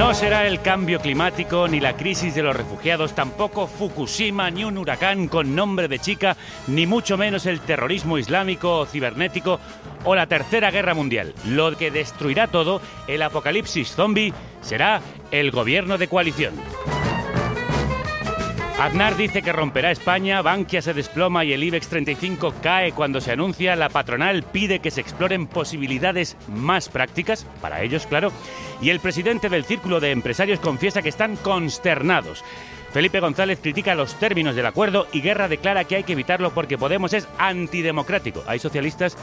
No será el cambio climático, ni la crisis de los refugiados, tampoco Fukushima, ni un huracán con nombre de chica, ni mucho menos el terrorismo islámico o cibernético o la Tercera Guerra Mundial. Lo que destruirá todo, el apocalipsis zombie, será el gobierno de coalición. Aznar dice que romperá España, Bankia se desploma y el IBEX 35 cae cuando se anuncia, la patronal pide que se exploren posibilidades más prácticas, para ellos claro, y el presidente del Círculo de Empresarios confiesa que están consternados. Felipe González critica los términos del acuerdo y Guerra declara que hay que evitarlo porque Podemos es antidemocrático. Hay socialistas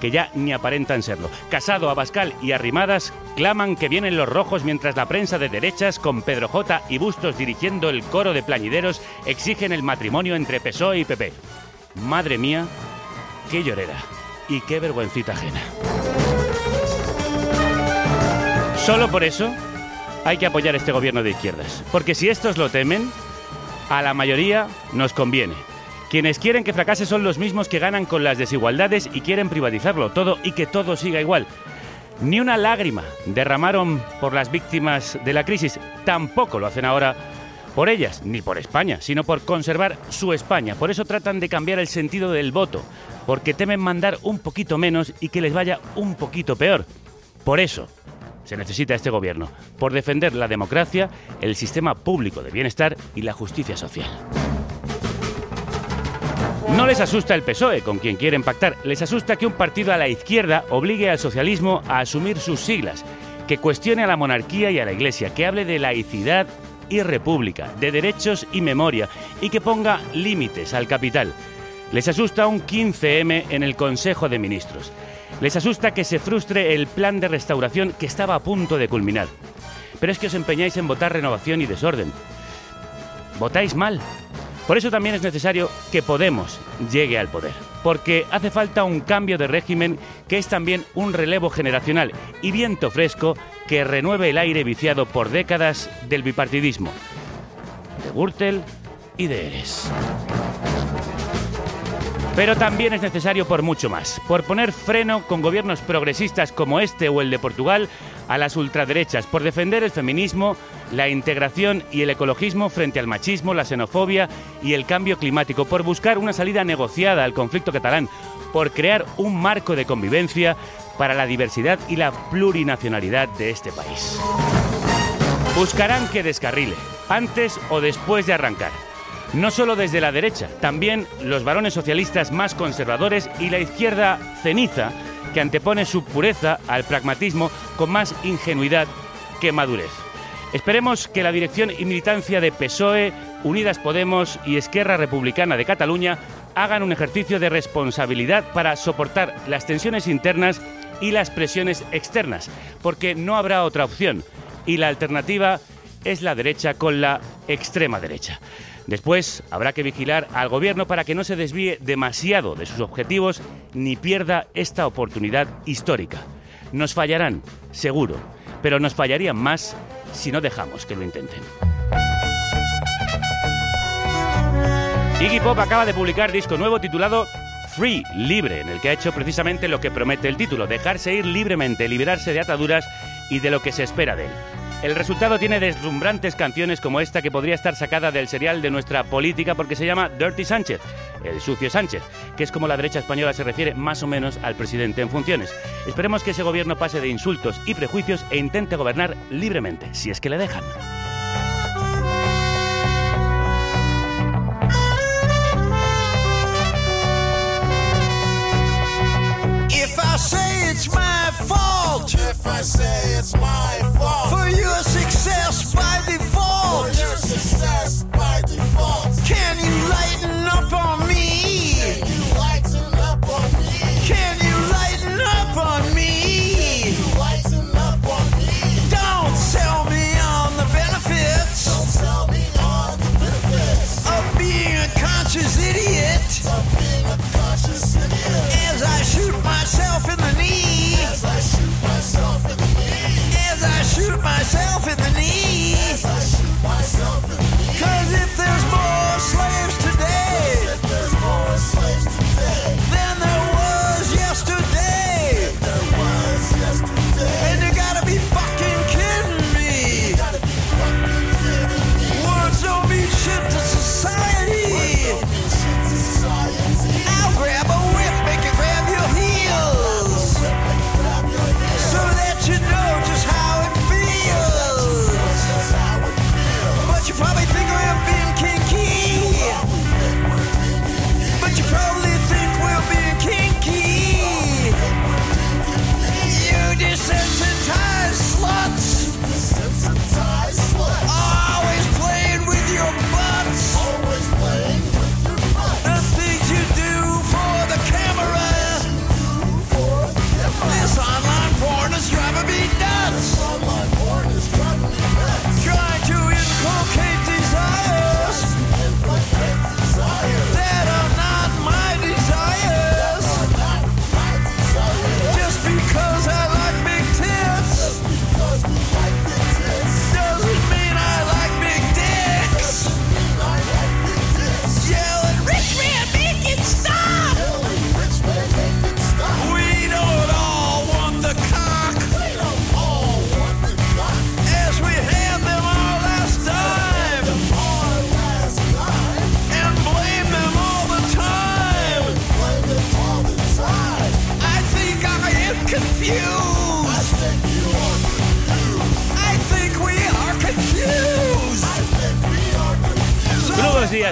que ya ni aparentan serlo. Casado, Abascal y Arrimadas claman que vienen los rojos mientras la prensa de derechas, con Pedro J. y Bustos dirigiendo el coro de plañideros, exigen el matrimonio entre PSOE y PP. Madre mía, qué llorera y qué vergüencita ajena. Solo por eso hay que apoyar este gobierno de izquierdas. Porque si estos lo temen, a la mayoría nos conviene. Quienes quieren que fracase son los mismos que ganan con las desigualdades y quieren privatizarlo todo y que todo siga igual. Ni una lágrima derramaron por las víctimas de la crisis, tampoco lo hacen ahora por ellas, ni por España, sino por conservar su España. Por eso tratan de cambiar el sentido del voto, porque temen mandar un poquito menos y que les vaya un poquito peor. Por eso se necesita este gobierno, por defender la democracia, el sistema público de bienestar y la justicia social. No les asusta el PSOE, con quien quieren pactar, les asusta que un partido a la izquierda obligue al socialismo a asumir sus siglas, que cuestione a la monarquía y a la Iglesia, que hable de laicidad y república, de derechos y memoria, y que ponga límites al capital. Les asusta un 15M en el Consejo de Ministros. Les asusta que se frustre el plan de restauración que estaba a punto de culminar. Pero es que os empeñáis en votar renovación y desorden. Votáis mal. Por eso también es necesario que Podemos llegue al poder. Porque hace falta un cambio de régimen que es también un relevo generacional y viento fresco que renueve el aire viciado por décadas del bipartidismo. De Gürtel y de Eres. Pero también es necesario por mucho más, por poner freno con gobiernos progresistas como este o el de Portugal a las ultraderechas, por defender el feminismo, la integración y el ecologismo frente al machismo, la xenofobia y el cambio climático, por buscar una salida negociada al conflicto catalán, por crear un marco de convivencia para la diversidad y la plurinacionalidad de este país. Buscarán que descarrile, antes o después de arrancar. No solo desde la derecha, también los varones socialistas más conservadores y la izquierda ceniza, que antepone su pureza al pragmatismo con más ingenuidad que madurez. Esperemos que la dirección y militancia de PSOE, Unidas Podemos y Esquerra Republicana de Cataluña hagan un ejercicio de responsabilidad para soportar las tensiones internas y las presiones externas, porque no habrá otra opción y la alternativa es la derecha con la extrema derecha. Después habrá que vigilar al gobierno para que no se desvíe demasiado de sus objetivos ni pierda esta oportunidad histórica. Nos fallarán, seguro, pero nos fallarían más si no dejamos que lo intenten. Iggy Pop acaba de publicar disco nuevo titulado Free, libre, en el que ha hecho precisamente lo que promete el título, dejarse ir libremente, liberarse de ataduras y de lo que se espera de él. El resultado tiene deslumbrantes canciones como esta que podría estar sacada del serial de nuestra política porque se llama Dirty Sánchez, el sucio Sánchez, que es como la derecha española se refiere más o menos al presidente en funciones. Esperemos que ese gobierno pase de insultos y prejuicios e intente gobernar libremente, si es que le dejan.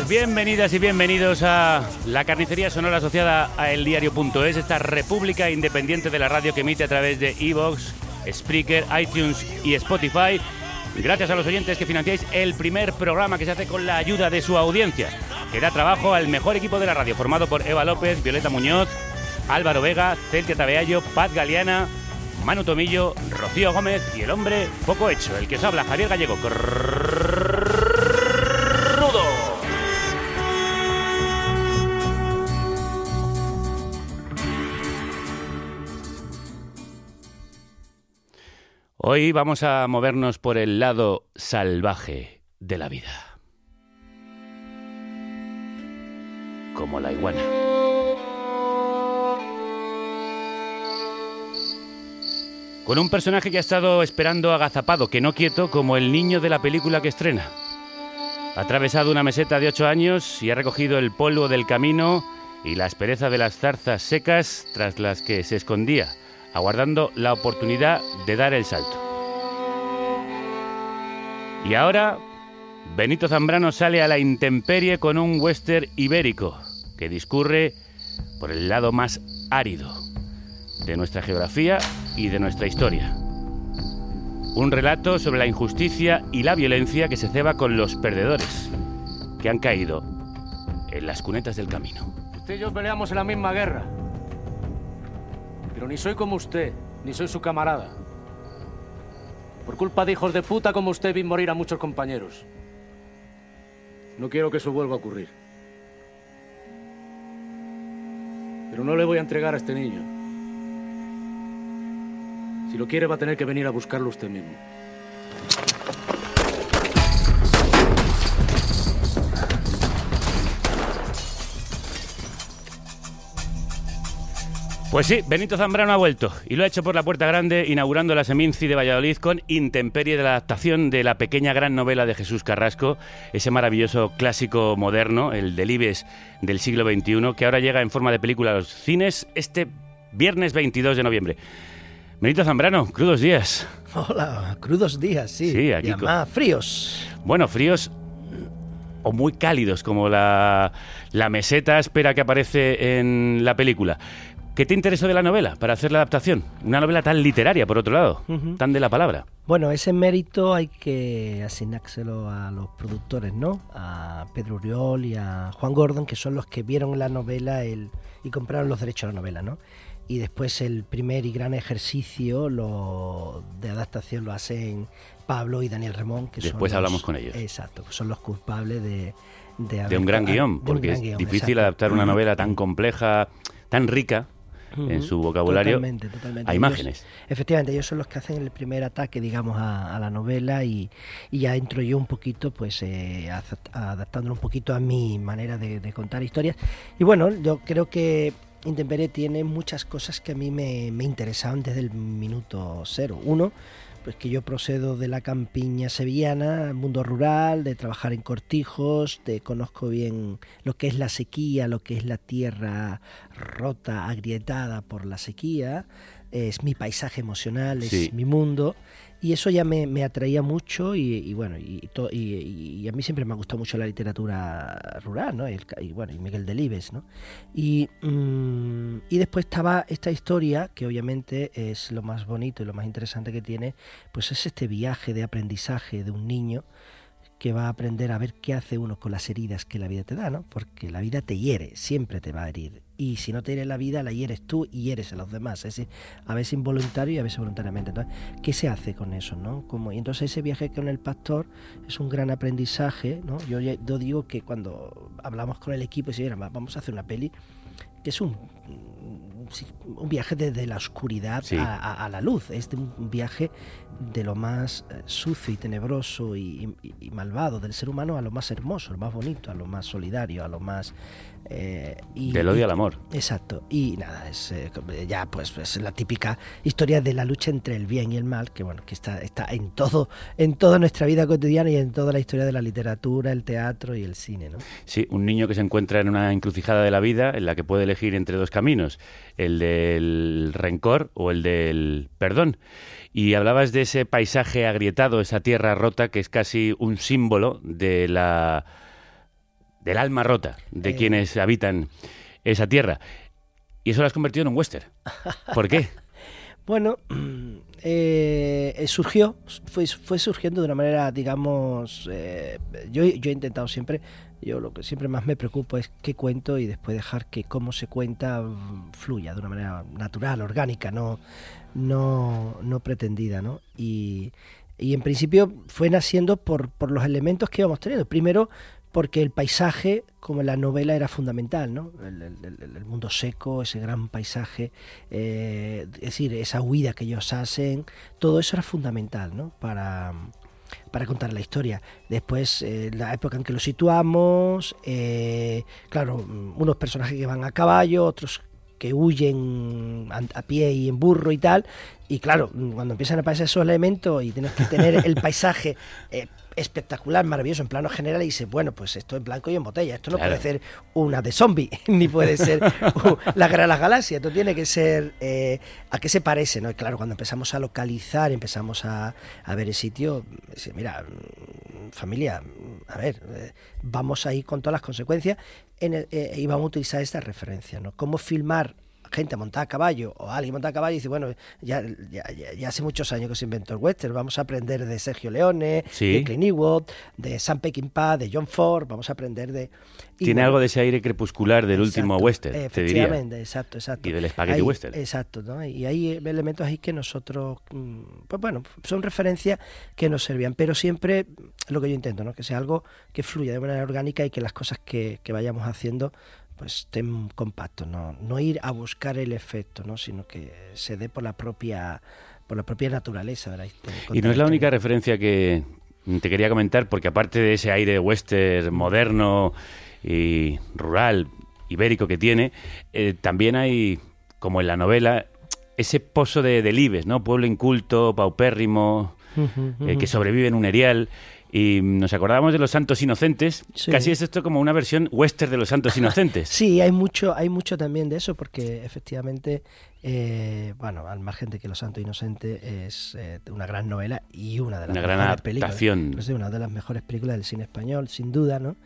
Bienvenidas y bienvenidos a la carnicería sonora asociada a eldiario.es, esta república independiente de la radio que emite a través de Evox, Spreaker, iTunes y Spotify. Gracias a los oyentes que financiáis el primer programa que se hace con la ayuda de su audiencia, que da trabajo al mejor equipo de la radio, formado por Eva López, Violeta Muñoz, Álvaro Vega, Celtia Tabeallo, Paz Galeana, Manu Tomillo, Rocío Gómez y el hombre poco hecho, el que os habla, Javier Gallego. Hoy vamos a movernos por el lado salvaje de la vida. Como la iguana. Con un personaje que ha estado esperando agazapado, que no quieto, como el niño de la película que estrena. Ha atravesado una meseta de ocho años y ha recogido el polvo del camino y la aspereza de las zarzas secas tras las que se escondía, aguardando la oportunidad de dar el salto. Y ahora, Benito Zambrano sale a la intemperie con un western ibérico que discurre por el lado más árido de nuestra geografía y de nuestra historia. Un relato sobre la injusticia y la violencia que se ceba con los perdedores, que han caído en las cunetas del camino. Usted y yo peleamos en la misma guerra. Pero ni soy como usted, ni soy su camarada. Por culpa de hijos de puta como usted vi morir a muchos compañeros. No quiero que eso vuelva a ocurrir. Pero no le voy a entregar a este niño. Si lo quiere va a tener que venir a buscarlo usted mismo. Pues sí, Benito Zambrano ha vuelto y lo ha hecho por la puerta grande, inaugurando la Seminci de Valladolid con Intemperie de la adaptación de la pequeña gran novela de Jesús Carrasco, ese maravilloso clásico moderno, el Delibes del siglo XXI, que ahora llega en forma de película a los cines este viernes 22 de noviembre. Benito Zambrano, crudos días. Hola, crudos días, sí. Sí, aquí Y además, fríos. Bueno, fríos o muy cálidos, como la, la meseta espera que aparece en la película. ¿Qué te interesó de la novela para hacer la adaptación? Una novela tan literaria, por otro lado, tan de la palabra. Bueno, ese mérito hay que asignárselo a los productores, ¿no? A Pedro Uriol y a Juan Gordon, que son los que vieron la novela el, y compraron los derechos a la novela, ¿no? Y después el primer y gran ejercicio lo, de adaptación lo hacen Pablo y Daniel Ramón, que son Después los- hablamos con ellos. Exacto, que son los culpables de... De, De un gran guion, porque gran es difícil exacto. adaptar una novela tan compleja, tan rica en Ujú, su vocabulario totalmente, totalmente. a Ellos- imágenes. efectivamente, ellos son los que hacen el primer ataque, digamos, a, a la novela y, y ya entro yo un poquito, pues, eh, adaptándolo un poquito a mi manera de, de contar historias. Y bueno, yo creo que Intemperie tiene muchas cosas que a mí me, me interesaban desde el minuto cero. Uno, pues que yo procedo de la campiña sevillana, mundo rural, de trabajar en cortijos, de conozco bien lo que es la sequía, lo que es la tierra rota, agrietada por la sequía, es mi paisaje emocional, es Sí. mi mundo, y eso ya me, me atraía mucho y, bueno, y, a mí siempre me ha gustado mucho la literatura rural, ¿no? Y, el y bueno, y Miguel Delibes, ¿no? Y, mm, y después estaba esta historia, que obviamente es lo más bonito y lo más interesante que tiene, pues es este viaje de aprendizaje de un niño que va a aprender a ver qué hace uno con las heridas que la vida te da, ¿no? Porque la vida te hiere, siempre te va a herir. Y si no te hiere la vida, la hieres tú y hieres a los demás. Es a veces involuntario y a veces voluntariamente. Entonces, ¿qué se hace con eso, no? Como, y entonces ese viaje con el pastor es un gran aprendizaje, ¿no? Yo, yo digo que cuando hablamos con el equipo y se "Mira, vamos a hacer una peli, que es un, sí, un viaje desde la oscuridad Sí. a, a- a la luz, es de un viaje de lo más eh, sucio y tenebroso y, y- y malvado del ser humano a lo más hermoso, a lo más bonito, a lo más solidario, a lo más... eh, y- Del odio al amor. Exacto, y nada, es eh, ya pues es la típica historia de la lucha entre el bien y el mal, que bueno, que está, está en todo, en toda nuestra vida cotidiana y en toda la historia de la literatura, el teatro y el cine, ¿no? Sí, un niño que se encuentra en una encrucijada de la vida en la que puede elegir entre dos caminos, el del rencor o el del perdón. Y hablabas de ese paisaje agrietado, esa tierra rota, que es casi un símbolo de la del alma rota de Eh. quienes habitan esa tierra. Y eso lo has convertido en un western. ¿Por qué? Bueno, eh, surgió, fue, fue surgiendo de una manera, digamos, eh, yo, yo he intentado siempre, yo lo que siempre más me preocupa es qué cuento y después dejar que cómo se cuenta mm, fluya de una manera natural, orgánica, no, no, no pretendida, ¿no? Y, y en principio fue naciendo por, por los elementos que íbamos teniendo. Primero, porque el paisaje, como en la novela, era fundamental, ¿no? El, el- el- el mundo seco, ese gran paisaje, eh, es decir, esa huida que ellos hacen, todo eso era fundamental, ¿no? Para, para contar la historia. Después, eh, la época en que lo situamos, eh, claro, unos personajes que van a caballo, otros que huyen a, pie y en burro y tal. Y claro, cuando empiezan a aparecer esos elementos y tienes que tener el paisaje espectacular, maravilloso, en plano general, y dices, bueno, pues esto en blanco y en botella. Esto no Claro. puede ser una de zombie, ni puede ser uh, la guerra de las galaxias. Esto tiene que ser eh, a qué se parece, ¿no? Y claro, cuando empezamos a localizar, empezamos a, a ver el sitio, dice, mira, mm, familia, mm, a ver, eh, vamos a ir con todas las consecuencias en el- eh, y vamos a utilizar esta referencia, ¿no? Cómo filmar gente montada a caballo o alguien montada a caballo y dice, bueno, ya, ya, ya- ya hace muchos años que se inventó el western, vamos a aprender de Sergio Leone, Sí. de Clint Eastwood, de Sam Peckinpah, de John Ford, vamos a aprender de... Tiene algo de ese aire crepuscular del último western, te diría. Efectivamente, exacto, exacto. Y del spaghetti Hay- western. Exacto, ¿no? Y hay elementos ahí que nosotros, mm, pues bueno, son referencias que nos servían, pero siempre lo que yo intento, ¿no? Que sea algo que fluya de manera orgánica y que las cosas que, que vayamos haciendo pues estén compactos, ¿no? no ir a buscar el efecto, ¿no? sino que se dé por la propia por la propia naturaleza de la historia. Y no es la única referencia que te quería comentar, porque aparte de ese aire western moderno y rural, ibérico que tiene, eh, también hay como en la novela, ese pozo de delibes, ¿no? Pueblo inculto, paupérrimo, eh, que sobrevive en un erial. Y nos acordábamos de los santos inocentes. Sí. Casi es esto como una versión western de los santos inocentes. Sí, hay mucho, hay mucho también de eso, porque efectivamente, eh, bueno, al margen de que Los Santos Inocentes es eh, una gran novela y una de las Una gran mejores películas. adaptación. Pues sí, una de las mejores películas del cine español, sin duda, ¿no?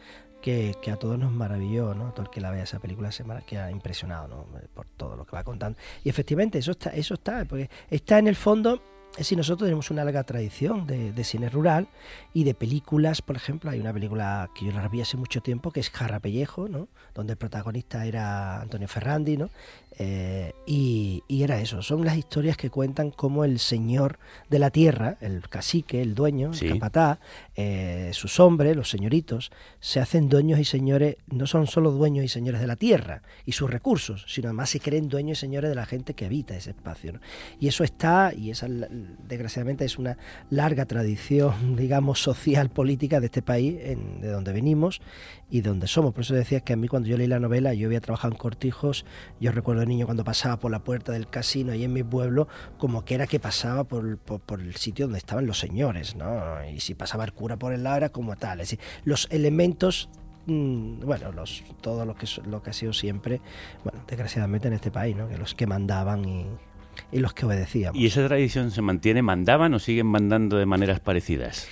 Que, que a todos nos maravilló, ¿no? Todo el que la vea esa película se mar- queda impresionado, ¿no? Por todo lo que va contando. Y efectivamente, eso está, eso está, porque está en el fondo. Es decir, nosotros tenemos una larga tradición de, de cine rural y de películas, por ejemplo, hay una película que yo la vi hace mucho tiempo que es Jarrapellejo, ¿no? Donde el protagonista era Antonio Ferrandi, ¿no? Eh, y, y era eso, son las historias que cuentan cómo el señor de la tierra, el cacique, el dueño, Sí. el capataz, eh, sus hombres, los señoritos, se hacen dueños y señores, no son solo dueños y señores de la tierra y sus recursos, sino además se creen dueños y señores de la gente que habita ese espacio. ¿no? Y eso está, y esa desgraciadamente es una larga tradición, digamos, social, política de este país, en- de donde venimos y de donde somos. Por eso decía que a mí cuando yo leí la novela, yo había trabajado en cortijos, yo recuerdo de niño cuando pasaba por la puerta del casino ahí en mi pueblo, como que era que pasaba por, por, el sitio donde estaban los señores, ¿no? Y si pasaba el cura por el lado era como tal. Es decir, los elementos mm, bueno, los, todo lo que, lo que ha sido siempre, bueno, desgraciadamente en este país, ¿no? Que los que mandaban y, y los que obedecíamos. ¿Y esa tradición se mantiene? ¿Mandaban o siguen mandando de maneras parecidas?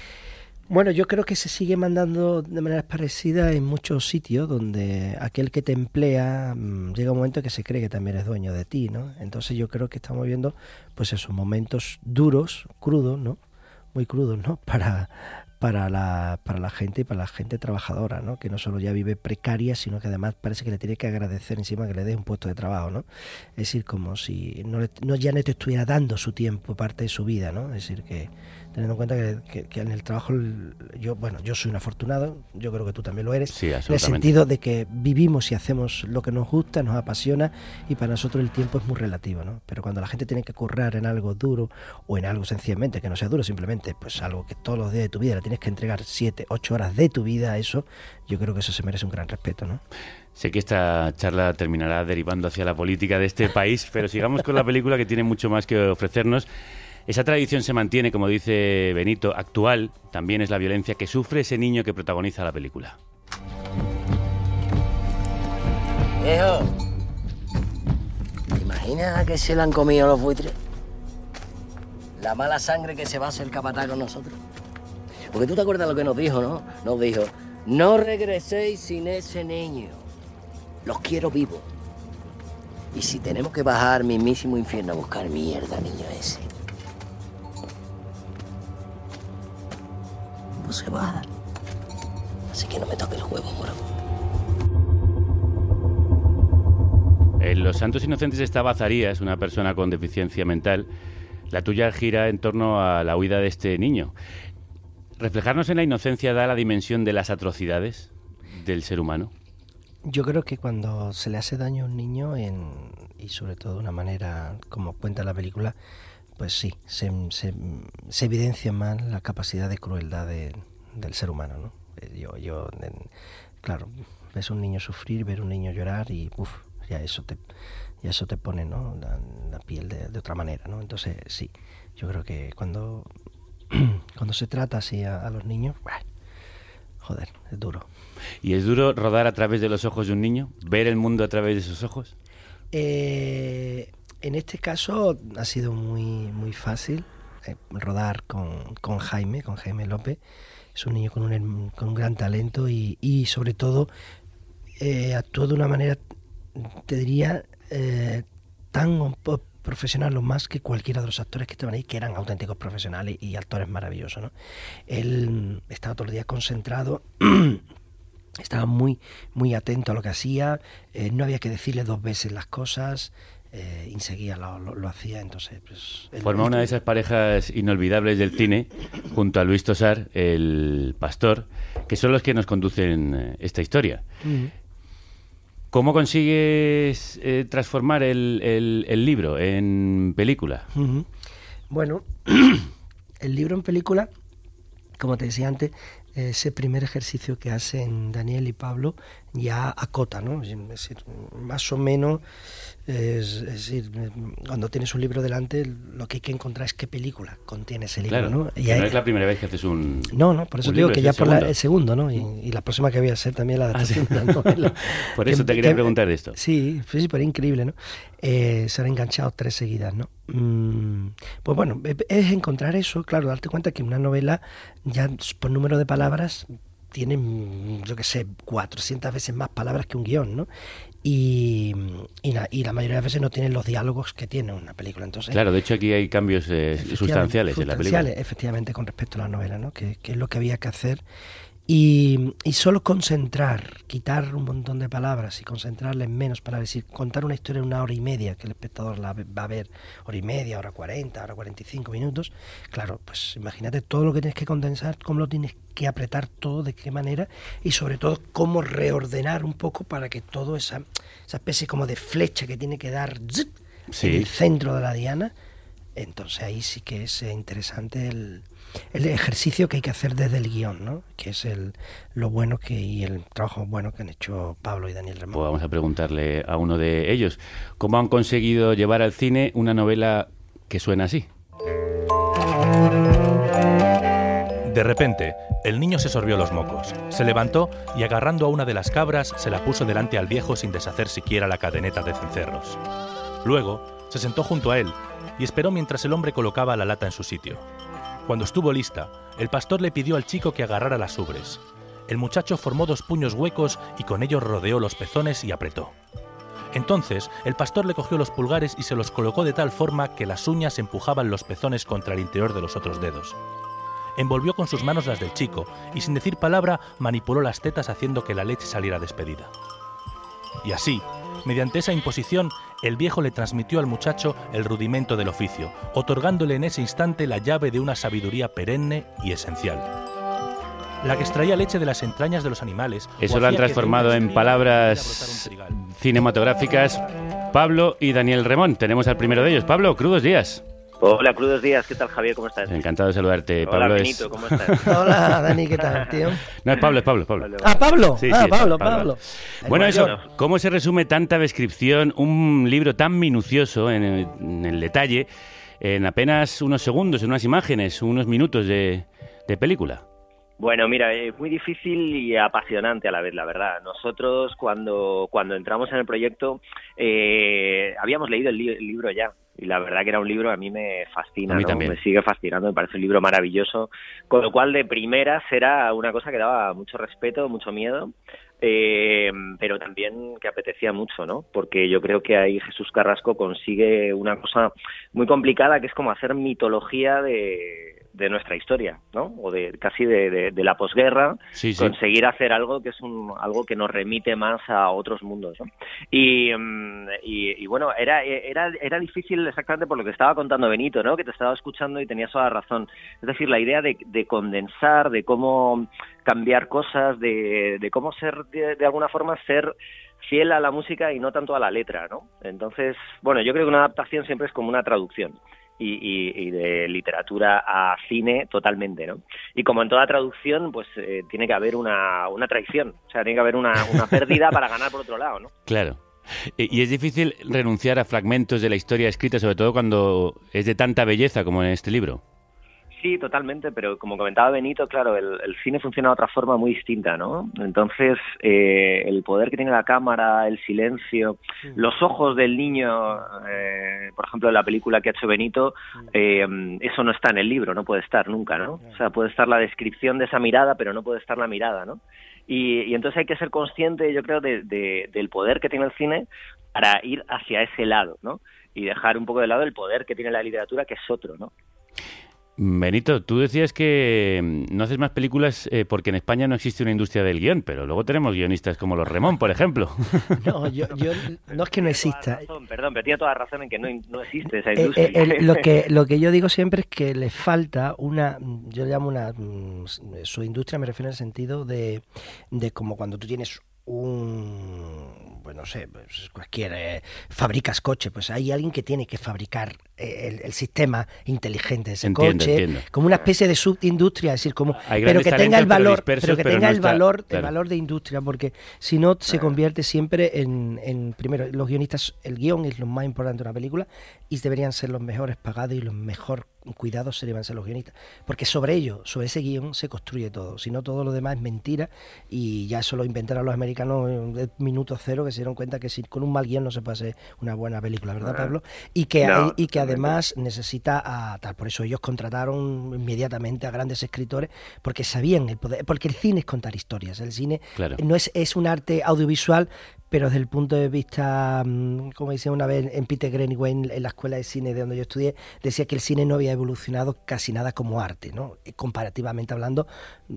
Bueno, yo creo que se sigue mandando de maneras parecidas en muchos sitios donde aquel que te emplea mm, llega un momento que se cree que también es dueño de ti, ¿no? Entonces yo creo que estamos viendo pues esos momentos duros, crudos, ¿no? Muy crudos, ¿no? Para para la, para la gente y para la gente trabajadora, ¿no? Que no solo ya vive precaria, sino que además parece que le tiene que agradecer encima que le dé un puesto de trabajo, ¿no? Es decir, como si no, le- no ya no te estuviera dando su tiempo, parte de su vida, ¿no? Es decir, que teniendo en cuenta que, que- que en el trabajo, yo, bueno, yo soy un afortunado, yo creo que tú también lo eres, Sí, en el sentido de que vivimos y hacemos lo que nos gusta, nos apasiona y para nosotros el tiempo es muy relativo, ¿no? Pero cuando la gente tiene que currar en algo duro o en algo sencillamente que no sea duro, simplemente pues algo que todos los días de tu vida le tienes que entregar siete, ocho horas de tu vida a eso, yo creo que eso se merece un gran respeto, ¿no? Sé que esta charla terminará derivando hacia la política de este país, pero sigamos con la película que tiene mucho más que ofrecernos. Esa tradición se mantiene, como dice Benito, actual. También es la violencia que sufre ese niño que protagoniza la película. Viejo, ¿te imaginas que se la han comido los buitres? La mala sangre que se va a hacer capataz con nosotros. Porque tú te acuerdas lo que nos dijo, ¿no? Nos dijo, no regreséis sin ese niño. Los quiero vivos. Y si tenemos que bajar mismísimo infierno a buscar mierda, niño ese. Pues se va. Así que no me toque el huevo, moro. En Los Santos Inocentes estaba Zarías, una persona con deficiencia mental. La tuya gira en torno a la huida de este niño. ¿Reflejarnos en la inocencia da la dimensión de las atrocidades del ser humano? Yo creo que cuando se le hace daño a un niño, en, y sobre todo de una manera como cuenta la película, pues sí, se, se- se evidencia más la capacidad de crueldad de- del ser humano. ¿no? Eh, Yo, yo, claro, ves un niño sufrir, ver un niño llorar y uf, ya eso te, ya eso te pone ¿no? la, la piel de, de otra manera. ¿no? Entonces sí, yo creo que cuando, cuando se trata así a, a los niños, joder, es duro. ¿Y es duro rodar a través de los ojos de un niño? ¿Ver el mundo a través de sus ojos? Eh, en este caso ha sido muy, muy fácil eh, rodar con, con Jaime, con Jaime López. Es un niño con un, con un gran talento y, y sobre todo eh, actuó de una manera, te diría, eh, tan profesional o más que cualquiera de los actores que estaban ahí, que eran auténticos profesionales y actores maravillosos. ¿no? Él estaba todo el día concentrado. estaba muy muy atento a lo que hacía eh, no había que decirle dos veces las cosas eh, y enseguida lo, lo- lo hacía entonces pues él- una de esas parejas inolvidables del cine junto a Luis Tosar, el pastor, que son los que nos conducen eh, esta historia. ¿Cómo consigues eh, transformar el, libro en película? Bueno, el libro en película, como te decía antes, ese primer ejercicio que hacen Daniel y Pablo ya acota, ¿no? Es decir, más o menos Es, es decir, cuando tienes un libro delante, lo que hay que encontrar es qué película contiene ese libro, Claro, ¿no? que no es la primera vez que haces un. No, no, por eso digo que ya por la- el segundo, ¿no? Y, y la próxima que voy a hacer también la adaptación de la novela. Por eso te quería preguntar de esto. Sí, sí, sí, pero increíble, ¿no? Eh, se han enganchado tres seguidas, ¿no? Mm, pues bueno, es encontrar eso, claro, darte cuenta que una novela ya por número de palabras tiene, mm, yo qué sé, 400 veces más palabras que un guion, ¿no? Y, y, la, y la mayoría de veces no tienen los diálogos que tiene una película. Entonces, Claro, de hecho aquí hay cambios eh, Efectivamente, sustanciales en la película. sustanciales, efectivamente, con respecto a la novela, ¿no? Que, que es lo que había que hacer. Y, y solo concentrar, quitar un montón de palabras y concentrarla en menos palabras, es decir, contar una historia en una hora y media, que el espectador la va a ver hora y media, hora cuarenta, hora cuarenta y cinco minutos, claro, pues imagínate todo lo que tienes que condensar, cómo lo tienes que apretar todo, de qué manera, y sobre todo cómo reordenar un poco para que todo esa, esa especie como de flecha que tiene que dar en el centro de la diana, entonces ahí sí que es eh, interesante el, el ejercicio que hay que hacer desde el guion, ¿no? Que es el, lo bueno que y el trabajo bueno que han hecho Pablo y Daniel Ramón. Pues vamos a preguntarle a uno de ellos cómo han conseguido llevar al cine una novela que suena así. De repente, el niño se sorbió los mocos, se levantó y agarrando a una de las cabras se la puso delante al viejo sin deshacer siquiera la cadeneta de cencerros. Luego, se sentó junto a él y esperó mientras el hombre colocaba la lata en su sitio. Cuando estuvo lista, el pastor le pidió al chico que agarrara las ubres. El muchacho formó dos puños huecos y con ellos rodeó los pezones y apretó. Entonces, el pastor le cogió los pulgares y se los colocó de tal forma que las uñas empujaban los pezones contra el interior de los otros dedos. Envolvió con sus manos las del chico y sin decir palabra manipuló las tetas haciendo que la leche saliera despedida. Y así, mediante esa imposición, el viejo le transmitió al muchacho el rudimento del oficio, otorgándole en ese instante la llave de una sabiduría perenne y esencial. La que extraía leche de las entrañas de los animales. Eso lo han transformado en palabras cinematográficas Pablo y Daniel Remón. Tenemos al primero de ellos. Pablo, crudos días. Hola, crudos días. ¿Qué tal, Javier? ¿Cómo estás? Encantado de saludarte. Hola, Pablo Benito, es... ¿cómo estás? Hola, Dani, ¿qué tal, tío? No, es Pablo, es Pablo, es Pablo. Ah, Pablo. Sí, ah, sí, Pablo, Pablo. El Bueno, eso. ¿cómo se resume tanta descripción, un libro tan minucioso en el, en el detalle, en apenas unos segundos, en unas imágenes, unos minutos de, de película? Bueno, mira, es muy difícil y apasionante a la vez, la verdad. Nosotros cuando, cuando entramos en el proyecto eh, habíamos leído el, li- el libro ya y la verdad que era un libro a mí me fascina, A mí ¿no? también. me sigue fascinando, me parece un libro maravilloso, con lo cual de primeras era una cosa que daba mucho respeto, mucho miedo, eh, pero también que apetecía mucho, ¿no? Porque yo creo que ahí Jesús Carrasco consigue una cosa muy complicada que es como hacer mitología de, de nuestra historia, ¿no? O de casi de, de- de la posguerra, Sí, sí. conseguir hacer algo que es un, algo que nos remite más a otros mundos, ¿no? Y, mm, y, y bueno, era, era, era difícil exactamente por lo que estaba contando Benito, ¿no? Que te estaba escuchando y tenías toda la razón. Es decir, la idea de, de condensar, de cómo cambiar cosas, de, de cómo ser, de, de alguna forma, ser fiel a la música y no tanto a la letra, ¿no? Entonces, bueno, yo creo que una adaptación siempre es como una traducción. Y, y- y de literatura a cine totalmente, ¿no? Y como en toda traducción, pues eh, tiene que haber una, una traición, o sea, tiene que haber una, una pérdida para ganar por otro lado, ¿no? Claro. Y y es difícil renunciar a fragmentos de la historia escrita, sobre todo cuando es de tanta belleza como en este libro. Sí, totalmente, pero como comentaba Benito, claro, el, el cine funciona de otra forma muy distinta, ¿no? Entonces, eh, el poder que tiene la cámara, el silencio, los ojos del niño, eh, por ejemplo, en la película que ha hecho Benito, eh, eso no está en el libro, no puede estar nunca, ¿no? O sea, puede estar la descripción de esa mirada, pero no puede estar la mirada, ¿no? Y, y entonces hay que ser consciente, yo creo, de- de- del poder que tiene el cine para ir hacia ese lado, ¿no? Y dejar un poco de lado el poder que tiene la literatura, que es otro, ¿no? Benito, tú decías que no haces más películas eh, porque en España no existe una industria del guion, pero luego tenemos guionistas como los Remón, por ejemplo. No, yo, yo- no es que no exista. Perdón, perdón, pero tiene toda la razón en que no, no existe esa Eh, industria. eh, el- lo, que, lo que yo digo siempre es que le falta una, yo le llamo una, mm, su industria me refiero en el sentido de, de como cuando tú tienes un, pues no sé, pues cualquier eh, fabricas coche, pues hay alguien que tiene que fabricar eh, el, el sistema inteligente de ese Entiendo, coche, entiendo. como una especie de subindustria, es decir, como pero que tenga el valor, dispersos, pero que pero tenga no el está- valor, claro. el valor de industria, porque si no se convierte siempre en, en primero los guionistas, el guion es lo más importante de una película y deberían ser los mejores pagados y los mejor cuidados se ser los guionistas, porque sobre ello, sobre ese guion se construye todo, si no todo lo demás es mentira y ya eso lo inventaron los americanos en minuto cero que se dieron cuenta que si con un mal guion no se puede hacer una buena película, ¿verdad Ah. Pablo? Y que, No, hay- y que además necesita a tal, por eso ellos contrataron inmediatamente a grandes escritores porque sabían el poder, porque el cine es contar historias, el cine Claro. no es, es un arte audiovisual, pero desde el punto de vista, mm, como decía una vez en Peter Greenaway en, en la escuela de cine de donde yo estudié, decía que el cine no había evolucionado casi nada como arte, ¿no? Comparativamente hablando,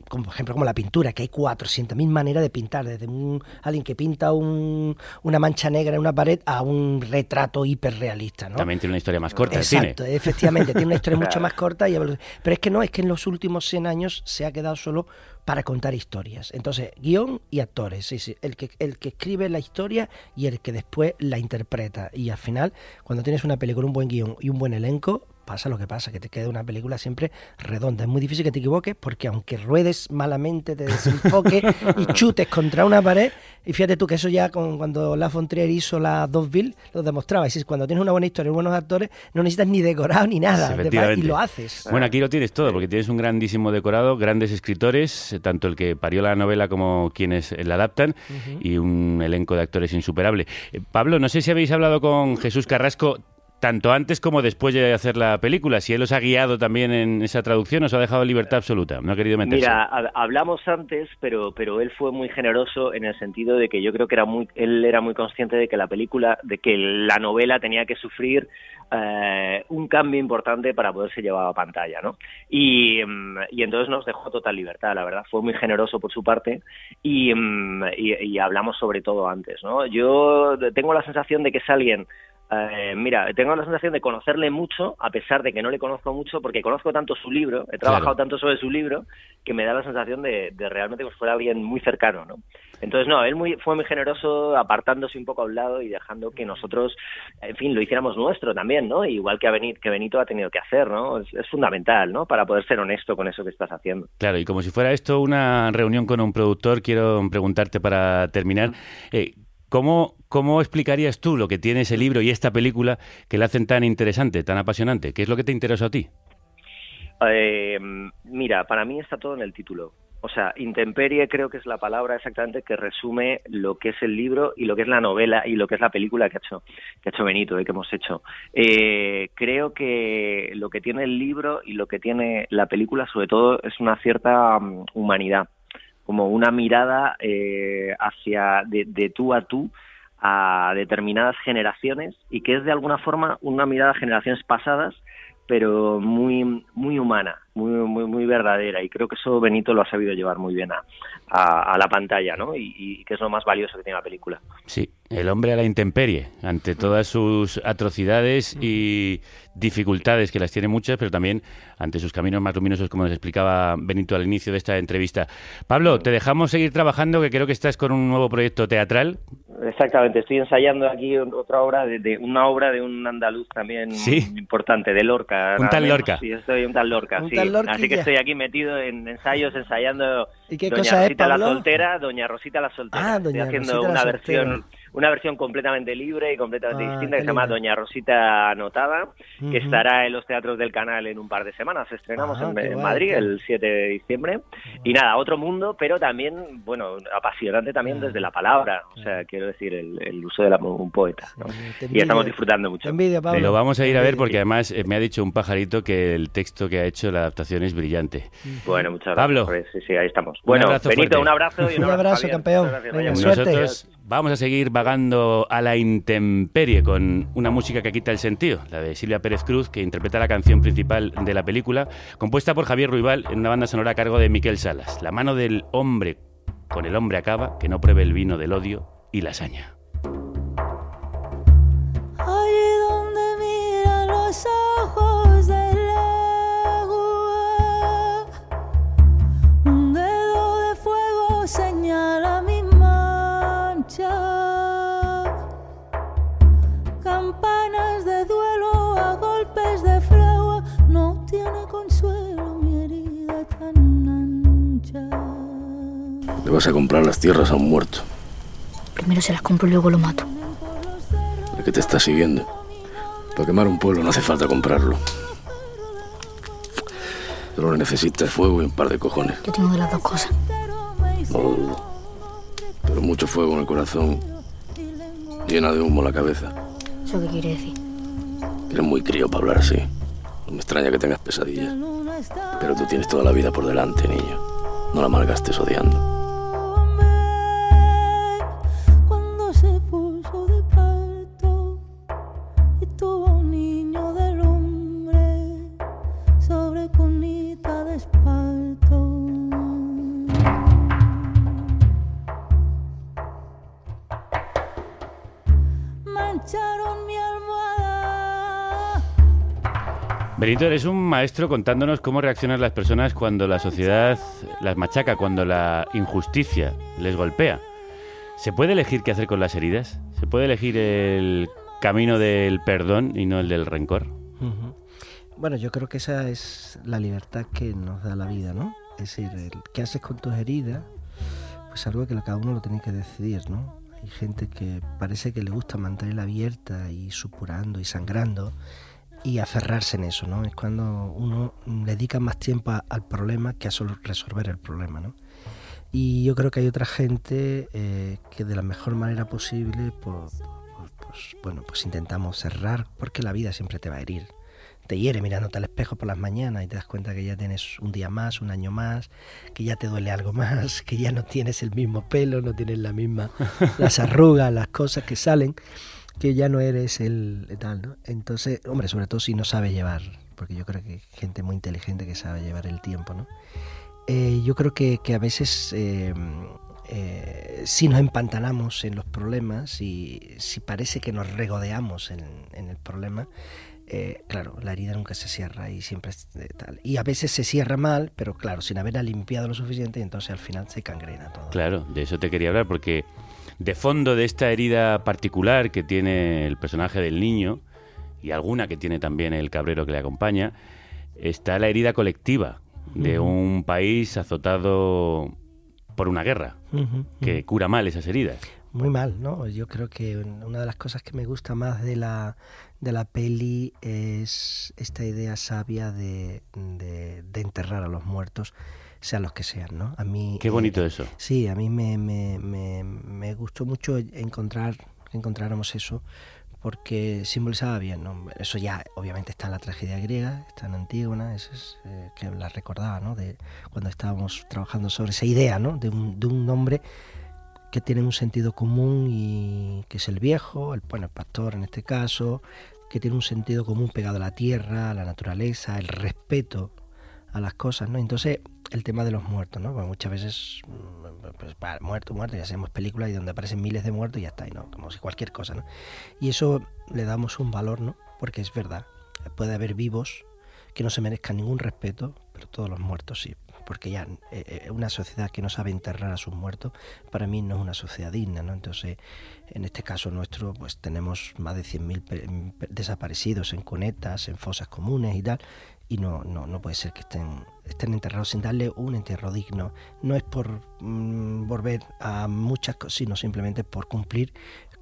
como, por ejemplo como la pintura, que hay 400.000 maneras de pintar, desde un, alguien que pinta un- una mancha negra en una pared a un retrato hiperrealista, ¿no? También tiene una historia más corta el cine. Exacto, efectivamente, tiene una historia mucho más corta. Y, pero es que no, es que en los últimos 100 años se ha quedado solo para contar historias. Entonces, guion y actores, sí, sí, el que, el que escribe la historia y el que después la interpreta. Y al final, cuando tienes una película, un buen guion y un buen elenco, pasa lo que pasa, que te queda una película siempre redonda. Es muy difícil que te equivoques porque aunque ruedes malamente, te desenfoques y chutes contra una pared, y fíjate tú que eso ya con, cuando La Fontrier hizo la Doveville lo demostraba. Es decir, cuando tienes una buena historia y buenos actores, no necesitas ni decorado ni nada. Y lo haces. Bueno, aquí lo tienes todo, porque tienes un grandísimo decorado, grandes escritores, eh, tanto el que parió la novela como quienes la adaptan, y un elenco de actores insuperable. Eh, Pablo, no sé si habéis hablado con Jesús Carrasco tanto antes como después de hacer la película, si él os ha guiado también en esa traducción, os ha dejado libertad absoluta, no ha querido meterse. Mira, hab- hablamos antes, pero pero él fue muy generoso en el sentido de que yo creo que era muy él era muy consciente de que la película, de que la novela tenía que sufrir eh, un cambio importante para poderse llevar a pantalla, ¿no? Y, mm, y entonces nos dejó total libertad, la verdad, fue muy generoso por su parte y, mm, y, y hablamos sobre todo antes, ¿no? Yo tengo la sensación de que es alguien eh, mira, tengo la sensación de conocerle mucho, a pesar de que no le conozco mucho, porque conozco tanto su libro, he trabajado Claro. tanto sobre su libro, que me da la sensación de, de realmente que fuera alguien muy cercano, ¿no? Entonces, no, él muy, fue muy generoso, apartándose un poco a un lado y dejando que nosotros, en fin, lo hiciéramos nuestro también, ¿no? Igual que, a Benito, que Benito ha tenido que hacer, ¿no? Es, es fundamental, ¿no? Para poder ser honesto con eso que estás haciendo. Claro, y como si fuera esto una reunión con un productor, quiero preguntarte para terminar, eh, ¿cómo, ¿cómo explicarías tú lo que tiene ese libro y esta película que la hacen tan interesante, tan apasionante? ¿Qué es lo que te interesó a ti? Eh, mira, para mí está todo en el título. O sea, intemperie creo que es la palabra exactamente que resume lo que es el libro y lo que es la novela y lo que es la película que ha hecho, que ha hecho Benito, eh, que hemos hecho. Eh, creo que lo que tiene el libro y lo que tiene la película, sobre todo, es una cierta mm, humanidad, como una mirada eh, hacia de, de tú a tú a determinadas generaciones y que es de alguna forma una mirada a generaciones pasadas pero muy muy humana, muy muy muy verdadera y creo que eso Benito lo ha sabido llevar muy bien a, a, la pantalla, ¿no? Y, y que es lo más valioso que tiene la película. Sí, el hombre a la intemperie, ante todas sus atrocidades y dificultades, que las tiene muchas, pero también ante sus caminos más luminosos, como nos explicaba Benito al inicio de esta entrevista. Pablo, te dejamos seguir trabajando, que creo que estás con un nuevo proyecto teatral. Exactamente, estoy ensayando aquí otra obra de, de- una obra de un andaluz también Sí. muy importante, de Lorca. Un tal menos. Lorca. Sí, estoy un tal Lorca, Un sí. tal. Así que estoy aquí metido en ensayos, ensayando ¿Y qué Doña cosa es, Rosita la soltera, Doña Rosita la soltera. Ah, estoy Doña haciendo Rosita la una soltera. Una versión completamente libre y completamente Ah, distinta que se llama. Doña Rosita Anotada, que Ujú. estará en los teatros del canal en un par de semanas. Estrenamos Ah, en, en guay, Madrid qué- el 7 de diciembre. Y nada, otro mundo, pero también, bueno, apasionante también desde la palabra. O sea, quiero decir, el, el uso de la, un poeta. ¿no? Y estamos disfrutando mucho. Te envidio, Pablo. Lo vamos a ir a ver porque además eh, me ha dicho un pajarito que el texto que ha hecho la adaptación es brillante. Bueno, muchas gracias. Pablo. Sí, sí, ahí estamos. Un Bueno, abrazo Benito, fuerte. un abrazo y un, Un abrazo, Javier. campeón. Venga. Nosotros vamos a seguir vagando a la intemperie con una música que quita el sentido, la de Silvia Pérez Cruz, que interpreta la canción principal de la película, compuesta por Javier Ruibal en una banda sonora a cargo de Miquel Salas. La mano del hombre con el hombre acaba, que no pruebe el vino del odio y la saña. Le vas a comprar las tierras a un muerto, Primero se las compro y luego lo mato. el que te está siguiendo. Para quemar un pueblo no hace falta comprarlo. Solo necesitas fuego y un par de cojones. Yo tengo de las dos cosas. No lo dudo. Pero mucho fuego en el corazón. Llena de humo la cabeza. ¿Eso qué quiere decir? Eres muy crío para hablar así. No me extraña que tengas pesadillas. Pero tú tienes toda la vida por delante, niño. No la malgastes odiando. Benito, eres un maestro contándonos cómo reaccionan las personas cuando la sociedad las machaca, cuando la injusticia les golpea. ¿Se puede elegir qué hacer con las heridas? ¿Se puede elegir el camino del perdón y no el del rencor? Bueno, yo creo que esa es la libertad que nos da la vida, ¿no? Es decir, qué haces con tus heridas, pues algo que cada uno lo tiene que decidir, ¿no? Hay gente que parece que le gusta mantenerla abierta y supurando y sangrando y aferrarse en eso, ¿no? Es cuando uno dedica más tiempo al problema que a solo resolver el problema, ¿no? Y yo creo que hay otra gente eh, que de la mejor manera posible, pues, bueno, pues intentamos cerrar, porque la vida siempre te va a herir. Te hiere mirándote al espejo por las mañanas y te das cuenta que ya tienes un día más, un año más, que ya te duele algo más, que ya no tienes el mismo pelo, no tienes la misma, las arrugas, las cosas que salen, que ya no eres el tal, ¿no? Entonces, hombre, sobre todo si no sabes llevar, porque yo creo que hay gente muy inteligente que sabe llevar el tiempo, ¿no? Eh, yo creo que, que a veces eh, eh, si nos empantanamos en los problemas y si parece que nos regodeamos en, en el problema, eh, claro, la herida nunca se cierra y siempre es eh, tal. Y a veces se cierra mal, pero claro, sin haberla limpiado lo suficiente y entonces al final se cangrena todo. Claro, de eso te quería hablar, porque de fondo de esta herida particular que tiene el personaje del niño, y alguna que tiene también el cabrero que le acompaña, está la herida colectiva de un país azotado por una guerra, que cura mal esas heridas. Muy mal, ¿no? Yo creo que una de las cosas que me gusta más de la, de la peli es esta idea sabia de, de- de enterrar a los muertos, sean los que sean, ¿no? A mí, Qué bonito eso. Sí, a mí me, me, me, me gustó mucho encontrar que encontráramos eso porque simbolizaba bien, ¿no? Eso ya obviamente está en la tragedia griega, está en Antígona, eso es eh, que la recordaba, ¿no? De cuando estábamos trabajando sobre esa idea, ¿no? De un, de un nombre que tiene un sentido común y que es el viejo, el, bueno, el pastor en este caso, que tiene un sentido común pegado a la tierra, a la naturaleza, el respeto a las cosas, ¿no? Entonces, el tema de los muertos, ¿no? Muchas veces, mm, pues, para, muerto, muerto, ya hacemos películas y donde aparecen miles de muertos y ya está, y ¿no? Como si cualquier cosa, ¿no? Y eso le damos un valor, ¿no? Porque es verdad, puede haber vivos que no se merezcan ningún respeto, pero todos los muertos sí. Porque ya eh, eh, una sociedad que no sabe enterrar a sus muertos, para mí no es una sociedad digna, ¿no? Entonces, en este caso nuestro, pues tenemos más de 100.000 pe- pe- desaparecidos en cunetas, en fosas comunes y tal, y no, no, no puede ser que estén, estén enterrados sin darle un entierro digno. No es por mm, volver a muchas cosas, sino simplemente por cumplir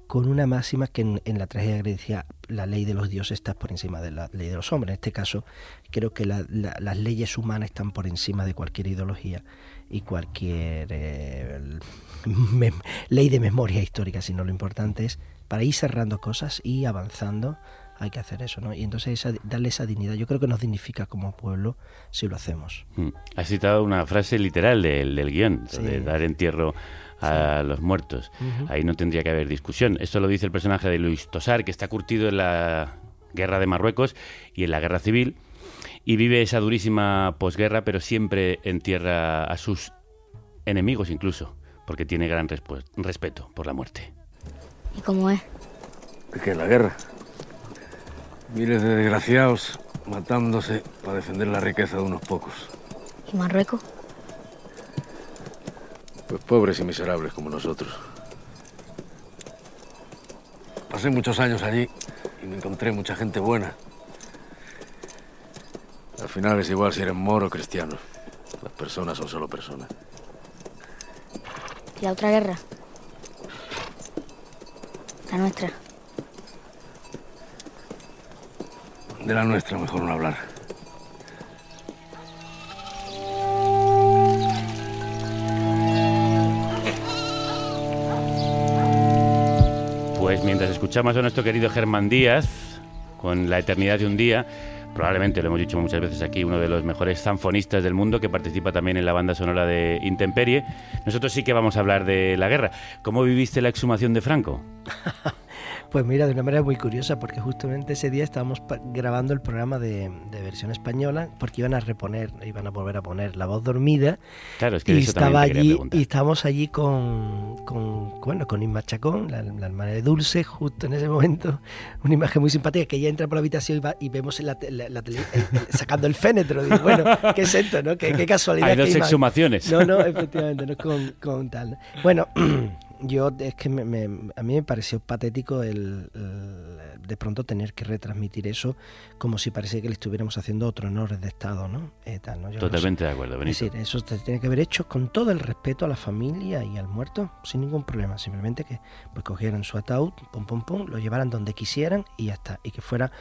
con una máxima que en, la tragedia decía la ley de los dioses está por encima de la ley de los hombres. En este caso, creo que la- la- las leyes humanas están por encima de cualquier ideología y cualquier eh, ley de memoria histórica, sino lo importante es para ir cerrando cosas y avanzando hay que hacer eso, ¿no? Y entonces esa- darle esa dignidad, yo creo que nos dignifica como pueblo si lo hacemos. Mm. Has citado una frase literal del, del guion, Sí. de dar entierro a los muertos. Ahí no tendría que haber discusión. Esto lo dice el personaje de Luis Tosar, que está curtido en la guerra de Marruecos y en la guerra civil, y vive esa durísima posguerra, pero siempre entierra a sus enemigos incluso, porque tiene gran respeto por la muerte. ¿Y cómo es? ¿De qué? ¿La guerra? Miles de desgraciados matándose para defender la riqueza de unos pocos. ¿Y Marruecos? Pues pobres y miserables como nosotros. Pasé muchos años allí Y me encontré mucha gente buena. Al final es igual si eres moro o cristiano. Las personas son solo personas. ¿Y la otra guerra? La nuestra. De la nuestra mejor no hablar. Pues mientras escuchamos a nuestro querido Germán Díaz con La eternidad de un día, probablemente lo hemos dicho muchas veces aquí, uno de los mejores zanfonistas del mundo que participa también en la banda sonora de Intemperie, nosotros sí que vamos a hablar de la guerra. ¿Cómo viviste la exhumación de Franco? Pues mira, de una manera muy curiosa, porque justamente ese día estábamos grabando el programa de, de versión española, porque iban a reponer, iban a volver a poner La Voz Dormida. Claro, es que y eso estaba allí, y estábamos allí con, con, bueno, con Inma Chacón, la, la hermana de Dulce, justo en ese momento, una imagen muy simpática, que ella entra por la habitación y, va- y vemos la, la- la tele- el- el- sacando el fénetro. Digo, bueno, qué es esto, ¿no? Qué, qué casualidad. Hay dos exhumaciones. No, no, efectivamente, no con, con tal. Bueno, yo es que me- me- a mí me pareció patético el, el- de pronto tener que retransmitir eso como si parecía que le estuviéramos haciendo otro honores de Estado, ¿no? Eh, tal, ¿no? Yo no Totalmente sé. de acuerdo, Es Benito. decir, eso se tiene que haber hecho con todo el respeto a la familia y al muerto, sin ningún problema. Simplemente que pues cogieran su ataúd, pum pum pum, lo llevaran donde quisieran y ya está. Y que fuera,